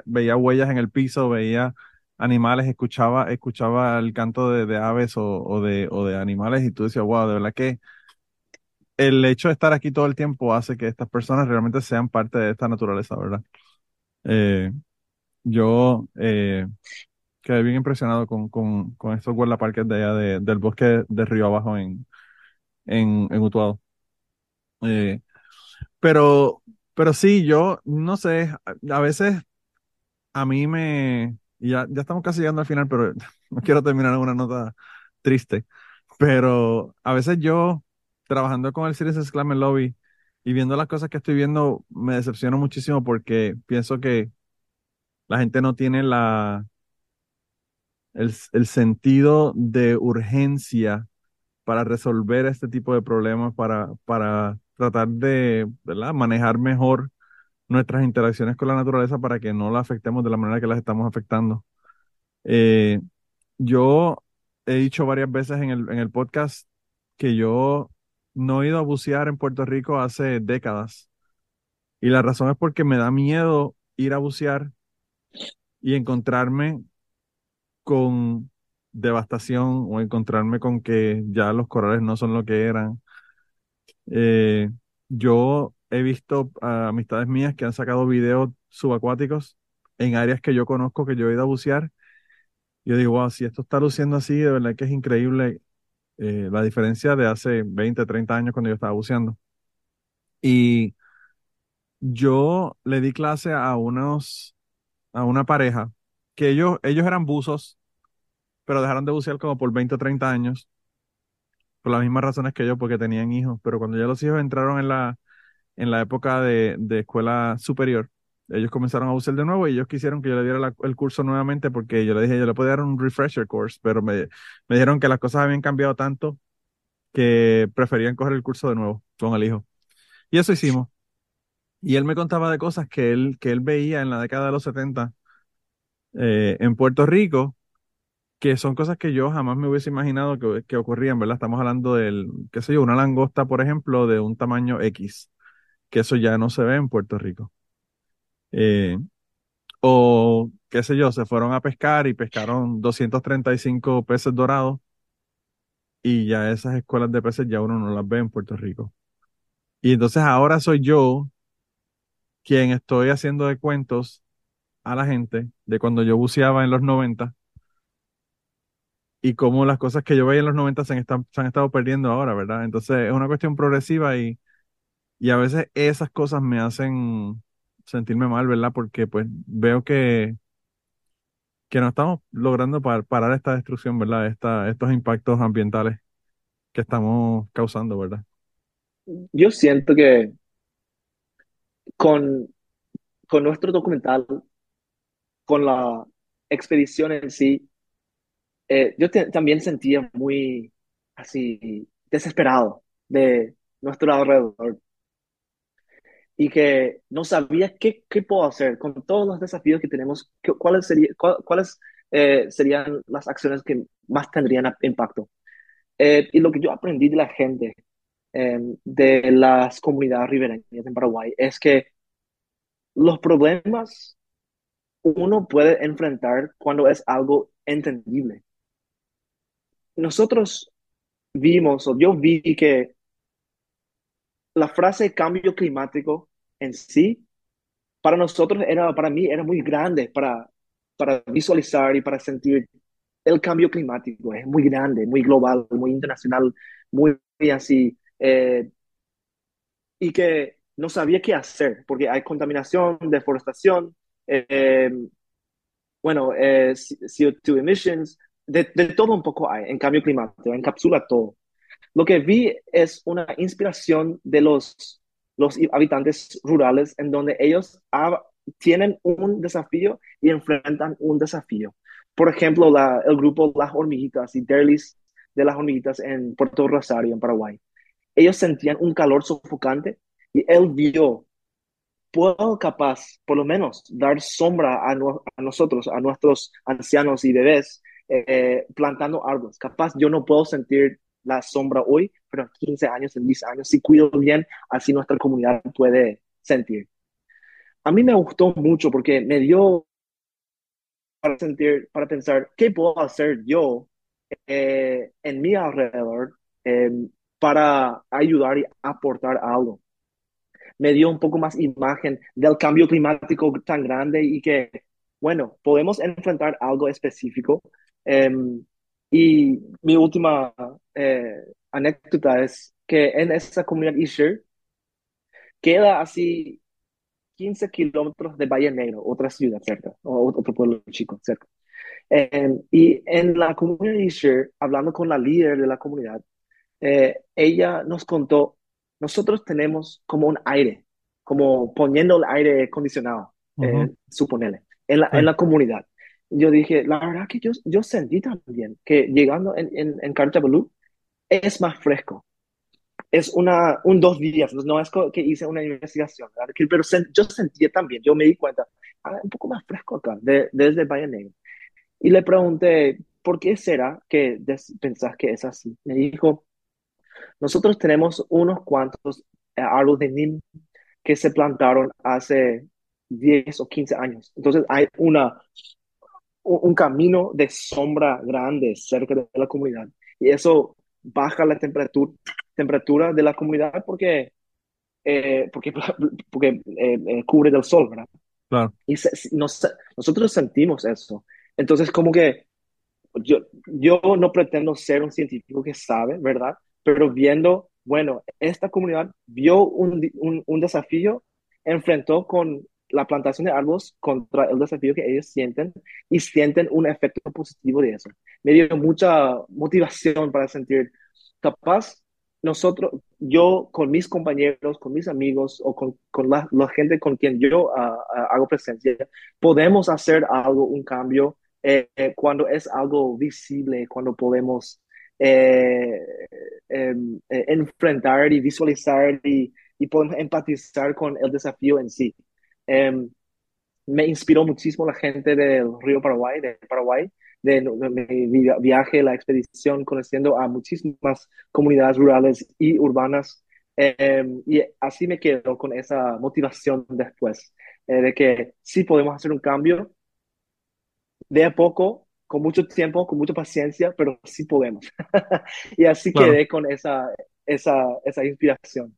veía huellas en el piso, veía animales, escuchaba, escuchaba el canto de, aves o, de, o de animales y tú decías, wow, de verdad que el hecho de estar aquí todo el tiempo hace que estas personas realmente sean parte de esta naturaleza, ¿verdad? Eh, yo eh, quedé bien impresionado con, con, con estos guardaparques de allá del bosque de Río Abajo en, en, en Utuado. Eh, pero pero sí, yo no sé, a, veces a mí me, ya, ya estamos casi llegando al final, pero (laughs) no quiero terminar en una nota triste, pero a veces yo, trabajando con el Citizens Climate Lobby y viendo las cosas que estoy viendo, me decepciono muchísimo porque pienso que la gente no tiene la, el, el sentido de urgencia para resolver este tipo de problemas, para, para tratar de manejar mejor nuestras interacciones con la naturaleza para que no la afectemos de la manera que las estamos afectando. Eh, yo he dicho varias veces en el, en el podcast que yo no he ido a bucear en Puerto Rico hace décadas. Y la razón es porque me da miedo ir a bucear y encontrarme con devastación o encontrarme con que ya los corales no son lo que eran eh, yo he visto amistades mías que han sacado videos subacuáticos en áreas que yo conozco, que yo he ido a bucear. Yo digo, wow, si esto está luciendo así, de verdad que es increíble eh, la diferencia de hace 20, 30 años cuando yo estaba buceando. Y yo le di clase a unos, a una pareja que ellos, ellos eran buzos, pero dejaron de bucear como por 20 o 30 años por las mismas razones que yo, porque tenían hijos, pero cuando ya los hijos entraron en la, en la época de, de escuela superior, ellos comenzaron a usar de nuevo y ellos quisieron que yo le diera el curso nuevamente porque yo le dije, yo le podía dar un refresher course, pero me, me dijeron que las cosas habían cambiado tanto que preferían coger el curso de nuevo con el hijo. Y eso hicimos. Y él me contaba de cosas que él, que él veía en la década de los 70 eh, en Puerto Rico, que son cosas que yo jamás me hubiese imaginado que, que ocurrían, ¿verdad? Estamos hablando del, qué sé yo, una langosta, por ejemplo, de un tamaño X, que eso ya no se ve en Puerto Rico. Eh, o, qué sé yo, se fueron a pescar y pescaron 235 peces dorados y ya esas escuelas de peces ya uno no las ve en Puerto Rico. Y entonces ahora soy yo quien estoy haciendo de cuentos a la gente de cuando yo buceaba en los 90 y cómo las cosas que yo veía en los 90 se han, se han estado perdiendo ahora, ¿verdad? Entonces es una cuestión progresiva y, y a veces esas cosas me hacen sentirme mal, ¿verdad? Porque pues veo que, que no estamos logrando par- parar esta destrucción, ¿verdad? Esta, estos impactos ambientales que estamos causando, ¿verdad? Yo siento que con, con nuestro documental, con la expedición en sí, eh, yo también sentía muy así desesperado de nuestro alrededor y que no sabía qué, qué puedo hacer con todos los desafíos que tenemos, qué- cuáles sería, cuál- cuáles eh, serían las acciones que más tendrían impacto. Eh, y lo que yo aprendí de la gente eh, de las comunidades ribereñas en Paraguay es que los problemas uno puede enfrentar cuando es algo entendible. Nosotros vimos, o yo vi que la frase cambio climático en sí, para nosotros era, para mí era muy grande para, para visualizar y para sentir el cambio climático. Es muy grande, muy global, muy internacional, muy, así. eh, y que no sabía qué hacer, porque hay contaminación, deforestación, eh, bueno, eh, CO2 emissions, de, todo un poco hay en cambio climático, encapsula todo. Lo que vi es una inspiración de los, los habitantes rurales en donde ellos tienen un desafío y enfrentan un desafío. Por ejemplo, el grupo Las Hormiguitas y Derlis de las Hormiguitas en Puerto Rosario, en Paraguay. Ellos sentían un calor sofocante y él vio, puedo capaz, por lo menos, dar sombra a, no, a nosotros, a nuestros ancianos y bebés, eh, plantando árboles. Capaz yo no puedo sentir la sombra hoy, pero en 15 años, en 10 años, si cuido bien, así nuestra comunidad puede sentir. A mí me gustó mucho porque me dio para sentir, para pensar, ¿qué puedo hacer yo eh, en mi alrededor eh, para ayudar y aportar algo? Me dio un poco más imagen del cambio climático tan grande y que, bueno, podemos enfrentar algo específico. Eh, y mi última eh, anécdota es que en esa comunidad Isher queda así 15 kilómetros de Valle Negro, otra ciudad cerca, o otro pueblo chico cerca. Eh, y en la comunidad Isher, hablando con la líder de la comunidad, eh, ella nos contó, nosotros tenemos como un aire, como poniendo el aire acondicionado, uh -huh. eh, suponele, en la, sí. en la comunidad yo dije, la verdad que yo, yo sentí también que llegando en, en, en Carchabalú es más fresco. Es una, un dos días, no es que hice una investigación, ¿verdad? pero sen, yo sentía también, yo me di cuenta, ah, un poco más fresco acá, de, desde Valle Negro. Y le pregunté, ¿por qué será que pensás que es así? Me dijo, nosotros tenemos unos cuantos árboles de NIM que se plantaron hace 10 o 15 años. Entonces hay una un camino de sombra grande cerca de la comunidad. Y eso baja la temperatura, temperatura de la comunidad porque, eh, porque, (laughs) porque eh, eh, cubre del sol, ¿verdad? Claro. Y se, nos, nosotros sentimos eso. Entonces, como que yo, yo no pretendo ser un científico que sabe, ¿verdad? Pero viendo, bueno, esta comunidad vio un, un, desafío, enfrentó con la plantación de árboles contra el desafío que ellos sienten y sienten un efecto positivo de eso. Me dio mucha motivación para sentir capaz nosotros, yo con mis compañeros, con mis amigos o con, con la, la, gente con quien yo uh, uh, hago presencia, podemos hacer algo, un cambio eh, eh, cuando es algo visible, cuando podemos eh, enfrentar y visualizar y y podemos empatizar con el desafío en sí. Em, me inspiró muchísimo la gente del Río Paraguay, de Paraguay, de, mi viaje, la expedición, conociendo a muchísimas comunidades rurales y urbanas. Em, y así me quedo con esa motivación después, eh, de que sí podemos hacer un cambio de a poco, con mucho tiempo, con mucha paciencia, pero sí podemos. (laughs) y así quedé con esa, esa, esa inspiración.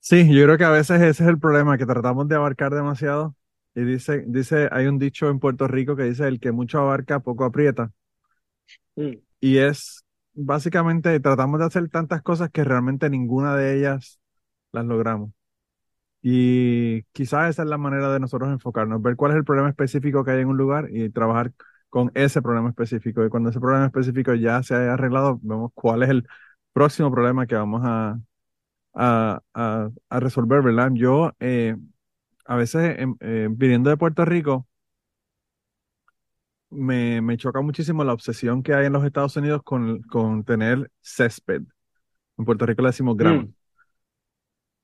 Sí, yo creo que a veces ese es el problema, que tratamos de abarcar demasiado. Y dice, dice, hay un dicho en Puerto Rico que dice, el que mucho abarca, poco aprieta. Mm. Y es, básicamente, tratamos de hacer tantas cosas que realmente ninguna de ellas las logramos. Y quizás esa es la manera de nosotros enfocarnos, ver cuál es el problema específico que hay en un lugar y trabajar con ese problema específico. Y cuando ese problema específico ya se haya arreglado, vemos cuál es el próximo problema que vamos a, a, a, resolver, ¿verdad? Yo, eh, a veces, em, eh, viniendo de Puerto Rico, me, me, choca muchísimo la obsesión que hay en los Estados Unidos con, con tener césped. En Puerto Rico le decimos grama. Mm.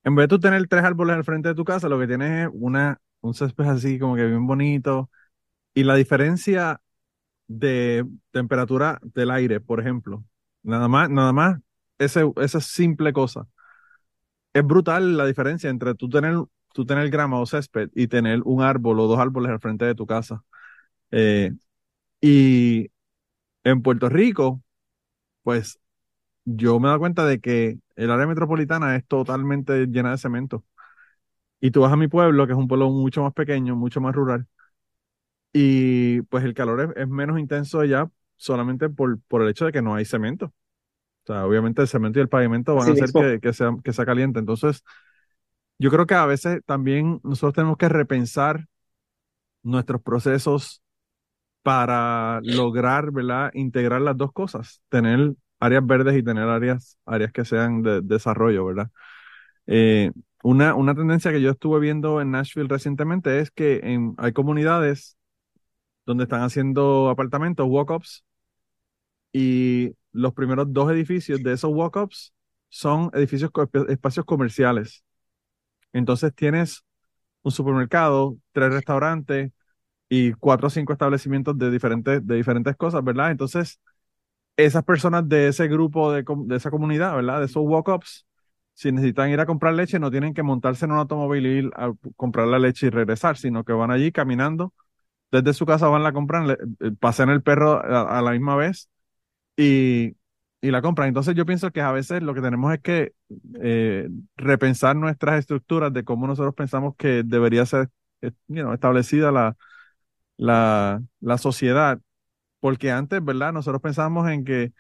En vez de tú tener tres árboles al frente de tu casa, lo que tienes es una, un césped así como que bien bonito. Y la diferencia de temperatura del aire, por ejemplo, nada más, nada más, ese, esa simple cosa. Es brutal la diferencia entre tú tener, tú tener grama o césped y tener un árbol o dos árboles al frente de tu casa. Eh, y en Puerto Rico, pues yo me he dado cuenta de que el área metropolitana es totalmente llena de cemento. Y tú vas a mi pueblo, que es un pueblo mucho más pequeño, mucho más rural, y pues el calor es, menos intenso allá solamente por, por el hecho de que no hay cemento. O sea, obviamente el cemento y el pavimento van a hacer que, que, sea, que sea caliente. Entonces, yo creo que a veces también nosotros tenemos que repensar nuestros procesos para lograr, ¿verdad? Integrar las dos cosas, tener áreas verdes y tener áreas, áreas que sean de, desarrollo, ¿verdad? Eh, una, una tendencia que yo estuve viendo en Nashville recientemente es que en, hay comunidades donde están haciendo apartamentos, walk-ups, y los primeros dos edificios de esos walk-ups son edificios, espacios comerciales. Entonces tienes un supermercado, tres restaurantes y cuatro o cinco establecimientos de diferentes, de diferentes cosas, ¿verdad? Entonces, esas personas de ese grupo, de, de esa comunidad, ¿verdad? De esos walk-ups, si necesitan ir a comprar leche, no tienen que montarse en un automóvil y ir a comprar la leche y regresar, sino que van allí caminando. Desde su casa van la compran, le, eh, pasean el perro a, la misma vez y, y, la compran. Entonces yo pienso que a veces lo que tenemos es que eh, repensar nuestras estructuras de cómo nosotros pensamos que debería ser eh, establecida la, la, la sociedad porque antes, ¿verdad? Nosotros pensábamos en que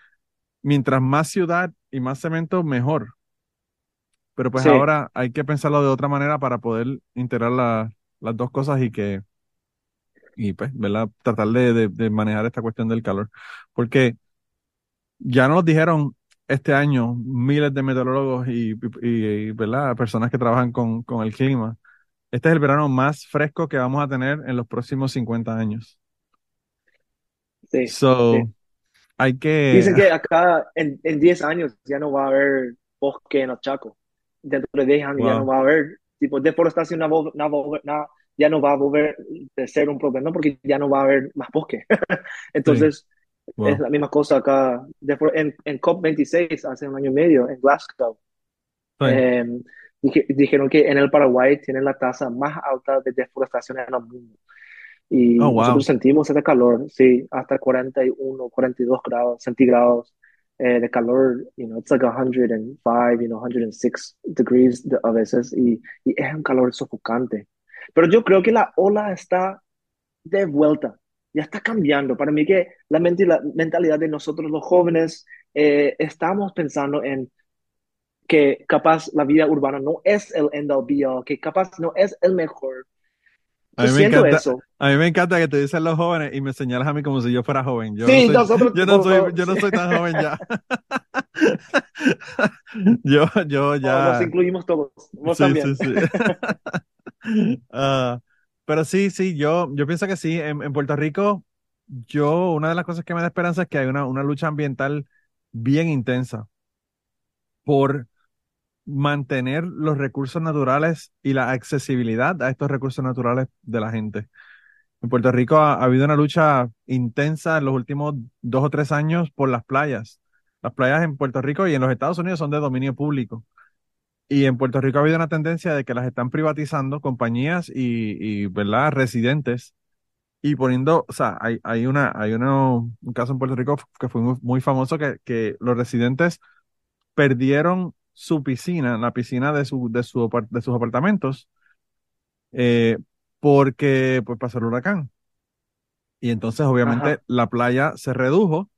mientras más ciudad y más cemento, mejor. Pero pues ahora hay que pensarlo de otra manera para poder integrar las dos cosas y que, y pues, ¿verdad? Tratar de, de, manejar esta cuestión del calor. Porque ya nos dijeron este año miles de meteorólogos y, y, ¿verdad? Personas que trabajan con, con el clima. Este es el verano más fresco que vamos a tener en los próximos 50 años. Sí, so, hay que... Dicen que acá en, en 10 años ya no va a haber bosque en los Chaco. Dentro de 10 años ya no va a haber, tipo, deforestación ya no va a volver a ser un problema porque ya no va a haber más bosque. (laughs) Entonces, es la misma cosa acá. En, en COP26, hace un año y medio, en Glasgow, em, dijeron que en el Paraguay tienen la tasa más alta de deforestación en el mundo. Y oh, nosotros sentimos ese calor, sí, hasta 41, 42 grados centígrados eh, de calor, you know, it's like 105, you know, 106 degrees a veces, y, y es un calor sofocante. Pero yo creo que la ola está de vuelta, ya está cambiando. Para mí que la, mentalidad de nosotros los jóvenes eh, estamos pensando en que capaz la vida urbana no es el end all be all, que capaz no es el mejor, a mí, me encanta, a mí me encanta que te dicen los jóvenes y me señalas a mí como si yo fuera joven. Yo sí, no soy, nosotros, yo no soy, yo no soy tan joven ya. (laughs) (laughs) yo, yo ya. nos incluimos todos. Vos sí, también. Sí, sí. uh, (laughs) pero sí, sí, yo, yo pienso que sí. En, en, Puerto Rico, yo, una de las cosas que me da esperanza es que hay una, una lucha ambiental bien intensa por mantener los recursos naturales y la accesibilidad a estos recursos naturales de la gente. En Puerto Rico ha, ha habido una lucha intensa en los últimos dos o tres años por las playas. Las playas en Puerto Rico y en los Estados Unidos son de dominio público. Y en Puerto Rico ha habido una tendencia de que las están privatizando compañías y, y ¿verdad? residentes y poniendo, o sea, hay, hay una, hay uno, un caso en Puerto Rico que fue muy, muy famoso que, que los residentes perdieron su piscina, la piscina de, su, de, su, de sus apartamentos, eh, porque pues, pasó el huracán. Y entonces, obviamente, Ajá. la playa se redujo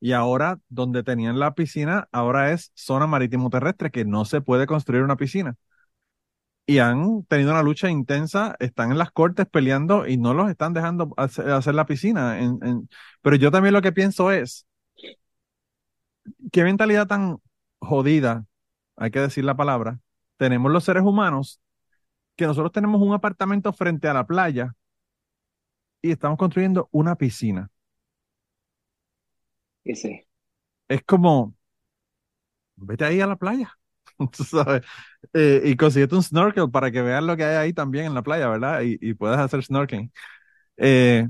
y ahora donde tenían la piscina, ahora es zona marítimo terrestre, que no se puede construir una piscina. Y han tenido una lucha intensa, están en las cortes peleando y no los están dejando hacer, la piscina. Pero yo también lo que pienso es, qué mentalidad tan jodida, hay que decir la palabra, tenemos los seres humanos, que nosotros tenemos un apartamento frente a la playa y estamos construyendo una piscina. Es como, vete ahí a la playa, (laughs) tú sabes, Eh, y consíguete un snorkel para que veas lo que hay ahí también en la playa, ¿verdad? Y, puedas hacer snorkeling. Eh,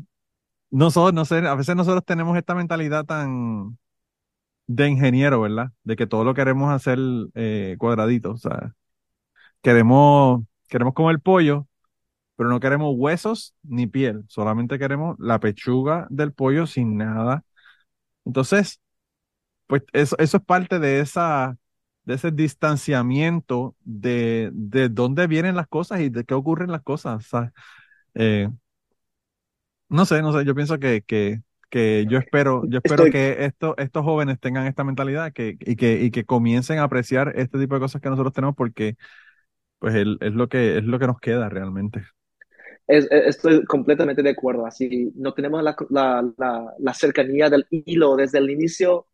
nosotros, no sé, a veces nosotros tenemos esta mentalidad tan de ingeniero, ¿verdad? De que todo lo queremos hacer eh, cuadradito, o sea, queremos, queremos comer pollo, pero no queremos huesos ni piel, solamente queremos la pechuga del pollo sin nada. Entonces, pues eso, eso es parte de esa, de ese distanciamiento de, de dónde vienen las cosas y de qué ocurren las cosas. o sea, eh, no sé, no sé, yo pienso que, que, que yo espero, yo espero Estoy, que esto, estos jóvenes tengan esta mentalidad que, y que, y que comiencen a apreciar este tipo de cosas que nosotros tenemos porque pues el- es lo que, es lo que nos queda realmente. Es- es- estoy completamente de acuerdo. Así, no tenemos la, la, la, la cercanía del hilo desde el inicio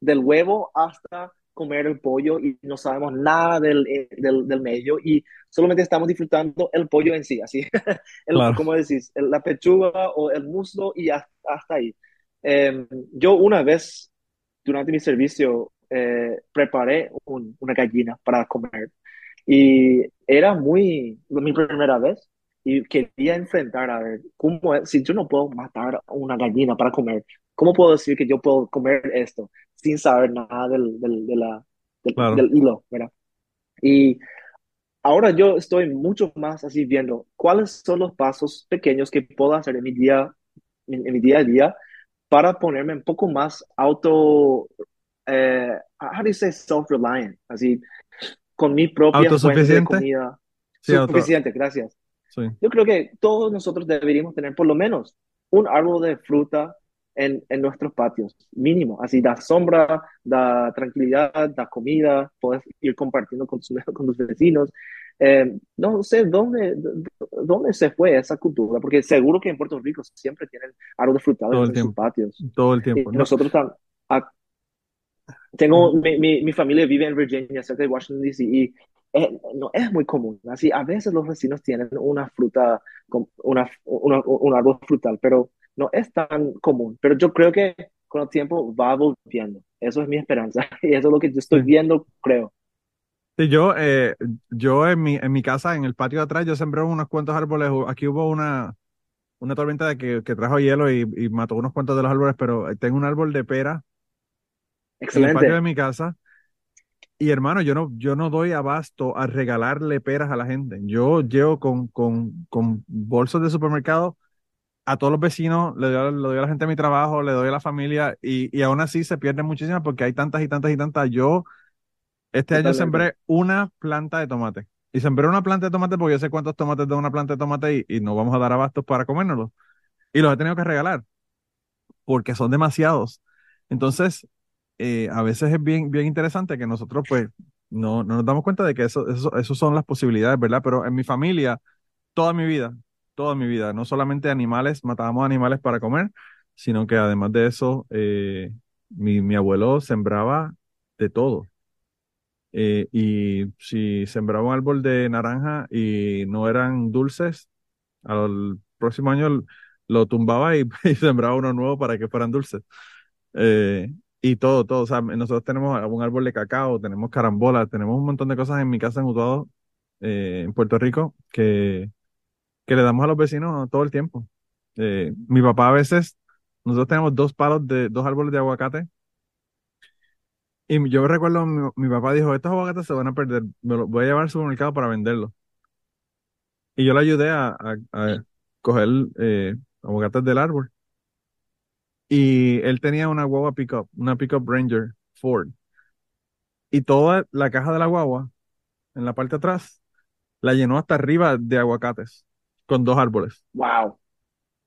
del huevo hasta comer el pollo y no sabemos nada del, eh, del, del medio y solamente estamos disfrutando el pollo en sí, así, (laughs) el, Claro. como decís, el- la pechuga o el muslo y hasta, hasta ahí. Eh, yo una vez durante mi servicio eh, preparé un- una gallina para comer y era muy, mi primera vez y quería enfrentar a ver cómo es, si yo no puedo matar a una gallina para comer, ¿cómo puedo decir que yo puedo comer esto sin saber nada del, del, de la, del, Claro. del hilo, ¿verdad? Y ahora yo estoy mucho más así viendo cuáles son los pasos pequeños que puedo hacer en mi día, en, en mi día a día para ponerme un poco más auto, eh, how do you say self-reliant? Así, con mi propia fuente de Autosuficiente. comida. Sí, Suficiente, gracias. Sí. Yo creo que todos nosotros deberíamos tener por lo menos un árbol de fruta en, en nuestros patios, mínimo. Así da sombra, da tranquilidad, da comida, puedes ir compartiendo con, tus- (laughs) con tus vecinos. Eh, no sé dónde, dónde se fue esa cultura, porque seguro que en Puerto Rico siempre tienen árboles frutales en sus tiempo, patios. todo el tiempo. No, nosotros tam- a- tengo, mi, mi, mi familia vive en Virginia, cerca de Washington, D.C., y eh, no es muy común. Así, a veces los vecinos tienen una fruta, una, una- un árbol frutal, pero no es tan común. Pero yo creo que con el tiempo va volviendo. Eso es mi esperanza. (laughs) Y eso es lo que yo estoy viendo, creo. Sí, yo, eh, yo en mi, en mi casa, en el patio de atrás, yo sembré unos cuantos árboles. Aquí hubo una, una tormenta de que, que trajo hielo y, y mató unos cuantos de los árboles, pero tengo un árbol de pera en el patio de Excelente. mi casa. Y hermano, yo no, yo no doy abasto a regalarle peras a la gente. Yo llevo con, con, con bolsos de supermercado a todos los vecinos, le doy, a- le doy a la gente de mi trabajo, le doy a la familia, y, y aún así se pierden muchísimas porque hay tantas y tantas y tantas. Yo este año sembré una planta de tomate. Y sembré una planta de tomate porque yo sé cuántos tomates da una planta de tomate y, y no vamos a dar abastos para comérnoslos. Y los he tenido que regalar porque son demasiados. Entonces, eh, a veces es bien, bien interesante que nosotros pues no, no nos damos cuenta de que eso, eso, eso son las posibilidades, ¿verdad? Pero en mi familia, toda mi vida, toda mi vida, no solamente animales, matábamos animales para comer, sino que además de eso, eh, mi, mi abuelo sembraba de todo. Eh, y si sembraba un árbol de naranja y no eran dulces, al próximo año lo tumbaba y, (laughs) sembraba uno nuevo para que fueran dulces. Y todo, todo. O sea, nosotros tenemos un árbol de cacao, tenemos carambola, tenemos un montón de cosas en mi casa en Utuado, eh, en Puerto Rico, que, que le damos a los vecinos todo el tiempo. Eh, mi papá a veces, nosotros tenemos dos palos de, dos árboles de aguacate. Y yo recuerdo, mi, mi papá dijo, estos aguacates se van a perder, me los voy a llevar al supermercado para venderlos. Y yo le ayudé a, a, a coger eh, aguacates del árbol. Y él tenía una guagua pickup, una pickup Ranger Ford. Y toda la caja de la guagua, en la parte de atrás, la llenó hasta arriba de aguacates, con dos árboles. Wow.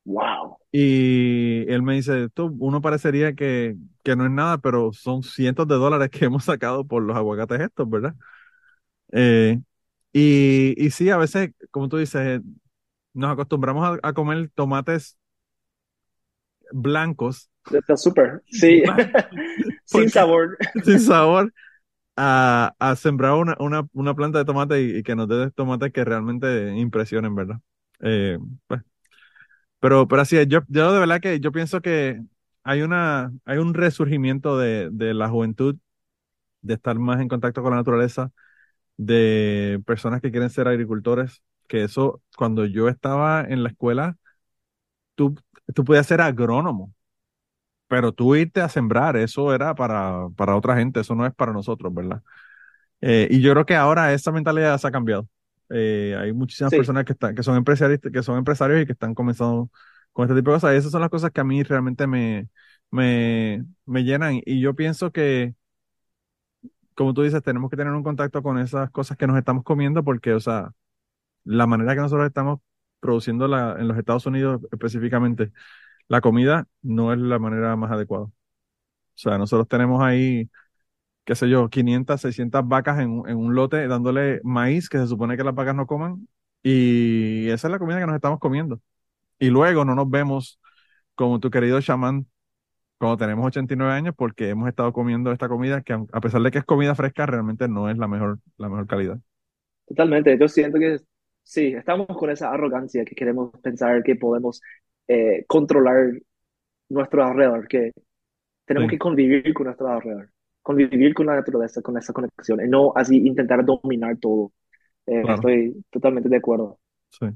Wow. Y él me dice, esto uno parecería que, que no es nada, pero son cientos de dólares que (laughs) hemos sacado por los aguacates estos, ¿verdad? Eh, y, y sí, a veces, como tú dices, nos acostumbramos a, a comer tomates blancos Está súper. Sí. (laughs) Sin sabor. (laughs) sin sabor a, a sembrar una, una, una planta de tomate y, y que nos dé tomates que realmente impresionen, ¿verdad? Eh, pues, pero, pero así es, yo, yo de verdad que yo pienso que hay una, hay un resurgimiento de, de la juventud, de estar más en contacto con la naturaleza, de personas que quieren ser agricultores, que eso, cuando yo estaba en la escuela, tú, tú podías ser agrónomo. Pero tú irte a sembrar, eso era para, para otra gente, eso no es para nosotros, ¿verdad? Eh, y yo creo que ahora esa mentalidad se ha cambiado. Eh, hay muchísimas Sí. personas que están, que son empresarios, que son empresarios y que están comenzando con este tipo de cosas. Y esas son las cosas que a mí realmente me, me, me llenan. Y yo pienso que, como tú dices, tenemos que tener un contacto con esas cosas que nos estamos comiendo porque, o sea, la manera que nosotros estamos produciendo la, en los Estados Unidos específicamente, la comida no es la manera más adecuada. O sea, nosotros tenemos ahí, qué sé yo, 500, 600 vacas en, en un lote dándole maíz que se supone que las vacas no coman y esa es la comida que nos estamos comiendo. Y luego no nos vemos como tu querido chamán cuando tenemos 89 años porque hemos estado comiendo esta comida que a pesar de que es comida fresca, realmente no es la mejor, la mejor calidad. Totalmente. Yo siento que sí, estamos con esa arrogancia que queremos pensar que podemos eh, controlar nuestro alrededor, que tenemos Sí. que convivir con nuestro alrededor, convivir con la naturaleza, con esa conexión, y no así intentar dominar todo. Eh, Claro. Estoy totalmente de acuerdo. Sí.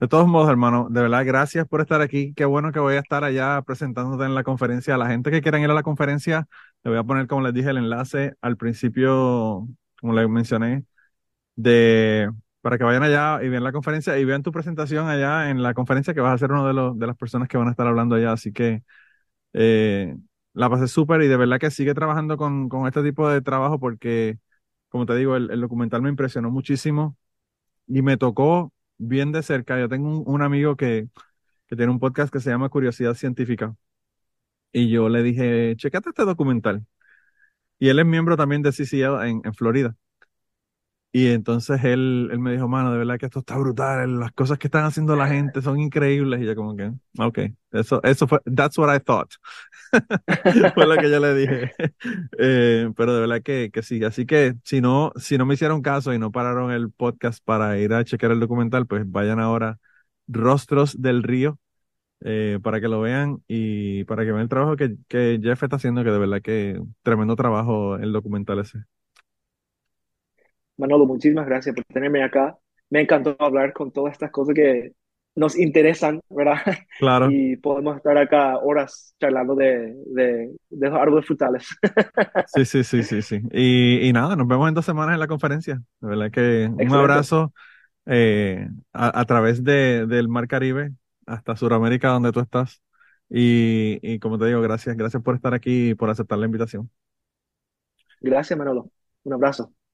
De todos modos, hermano, de verdad, gracias por estar aquí. Qué bueno que voy a estar allá presentándote en la conferencia. A la gente que quieran ir a la conferencia, le voy a poner, como les dije, el enlace al principio, como les mencioné, de para que vayan allá y vean la conferencia y vean tu presentación allá en la conferencia que vas a ser uno de los de las personas que van a estar hablando allá. Así que eh, la pasé súper y de verdad que sigue trabajando con, con este tipo de trabajo porque, como te digo, el, documental me impresionó muchísimo y me tocó bien de cerca. Yo tengo un, un amigo que, que tiene un podcast que se llama Curiosidad Científica. Y yo le dije, checate este documental. Y él es miembro también de CCL en, en Florida. Y entonces él, él me dijo, mano, de verdad que esto está brutal, las cosas que están haciendo la (laughs) gente son increíbles. Y yo como que, ok, eso, eso fue, that's what I thought. (laughs) fue lo que yo le dije. (laughs) Eh, pero de verdad que, que sí. Así que si no, si no me hicieron caso y no pararon el podcast para ir a chequear el documental, pues vayan ahora Rostros del Río eh, para que lo vean y para que vean el trabajo que, que Jeff está haciendo, que de verdad que tremendo trabajo el documental ese. Manolo, muchísimas gracias por tenerme acá. Me encantó hablar con todas estas cosas que nos interesan, ¿verdad? (laughs) Claro. Y podemos estar acá horas charlando de, de, de los árboles frutales. (laughs) Sí, sí, sí, sí, sí. Y, y nada, nos vemos en dos semanas en la conferencia. De verdad que un Excelente. abrazo eh, a, a través de, del Mar Caribe hasta Sudamérica, donde tú estás. Y, y como te digo, gracias, gracias por estar aquí y por aceptar la invitación. Gracias, Manolo. Un abrazo.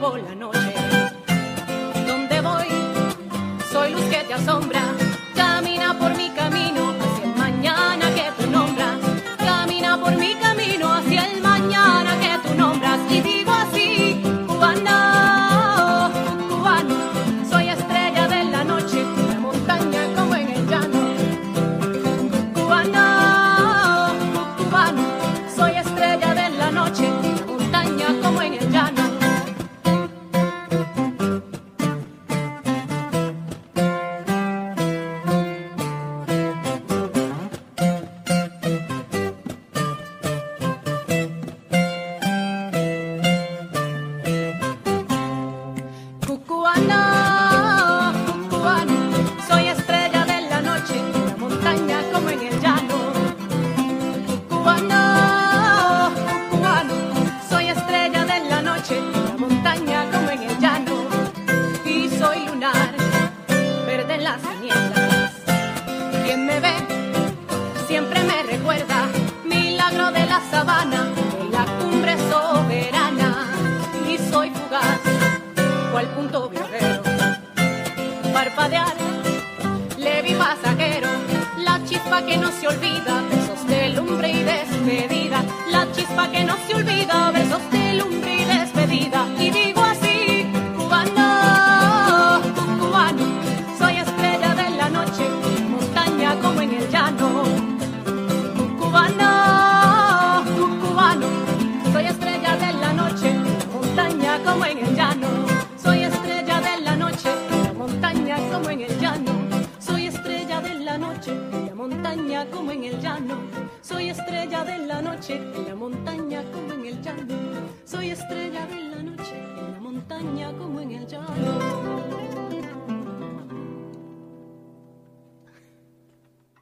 robo la noche. Donde voy, soy luz que te asombra, camina por mi casa.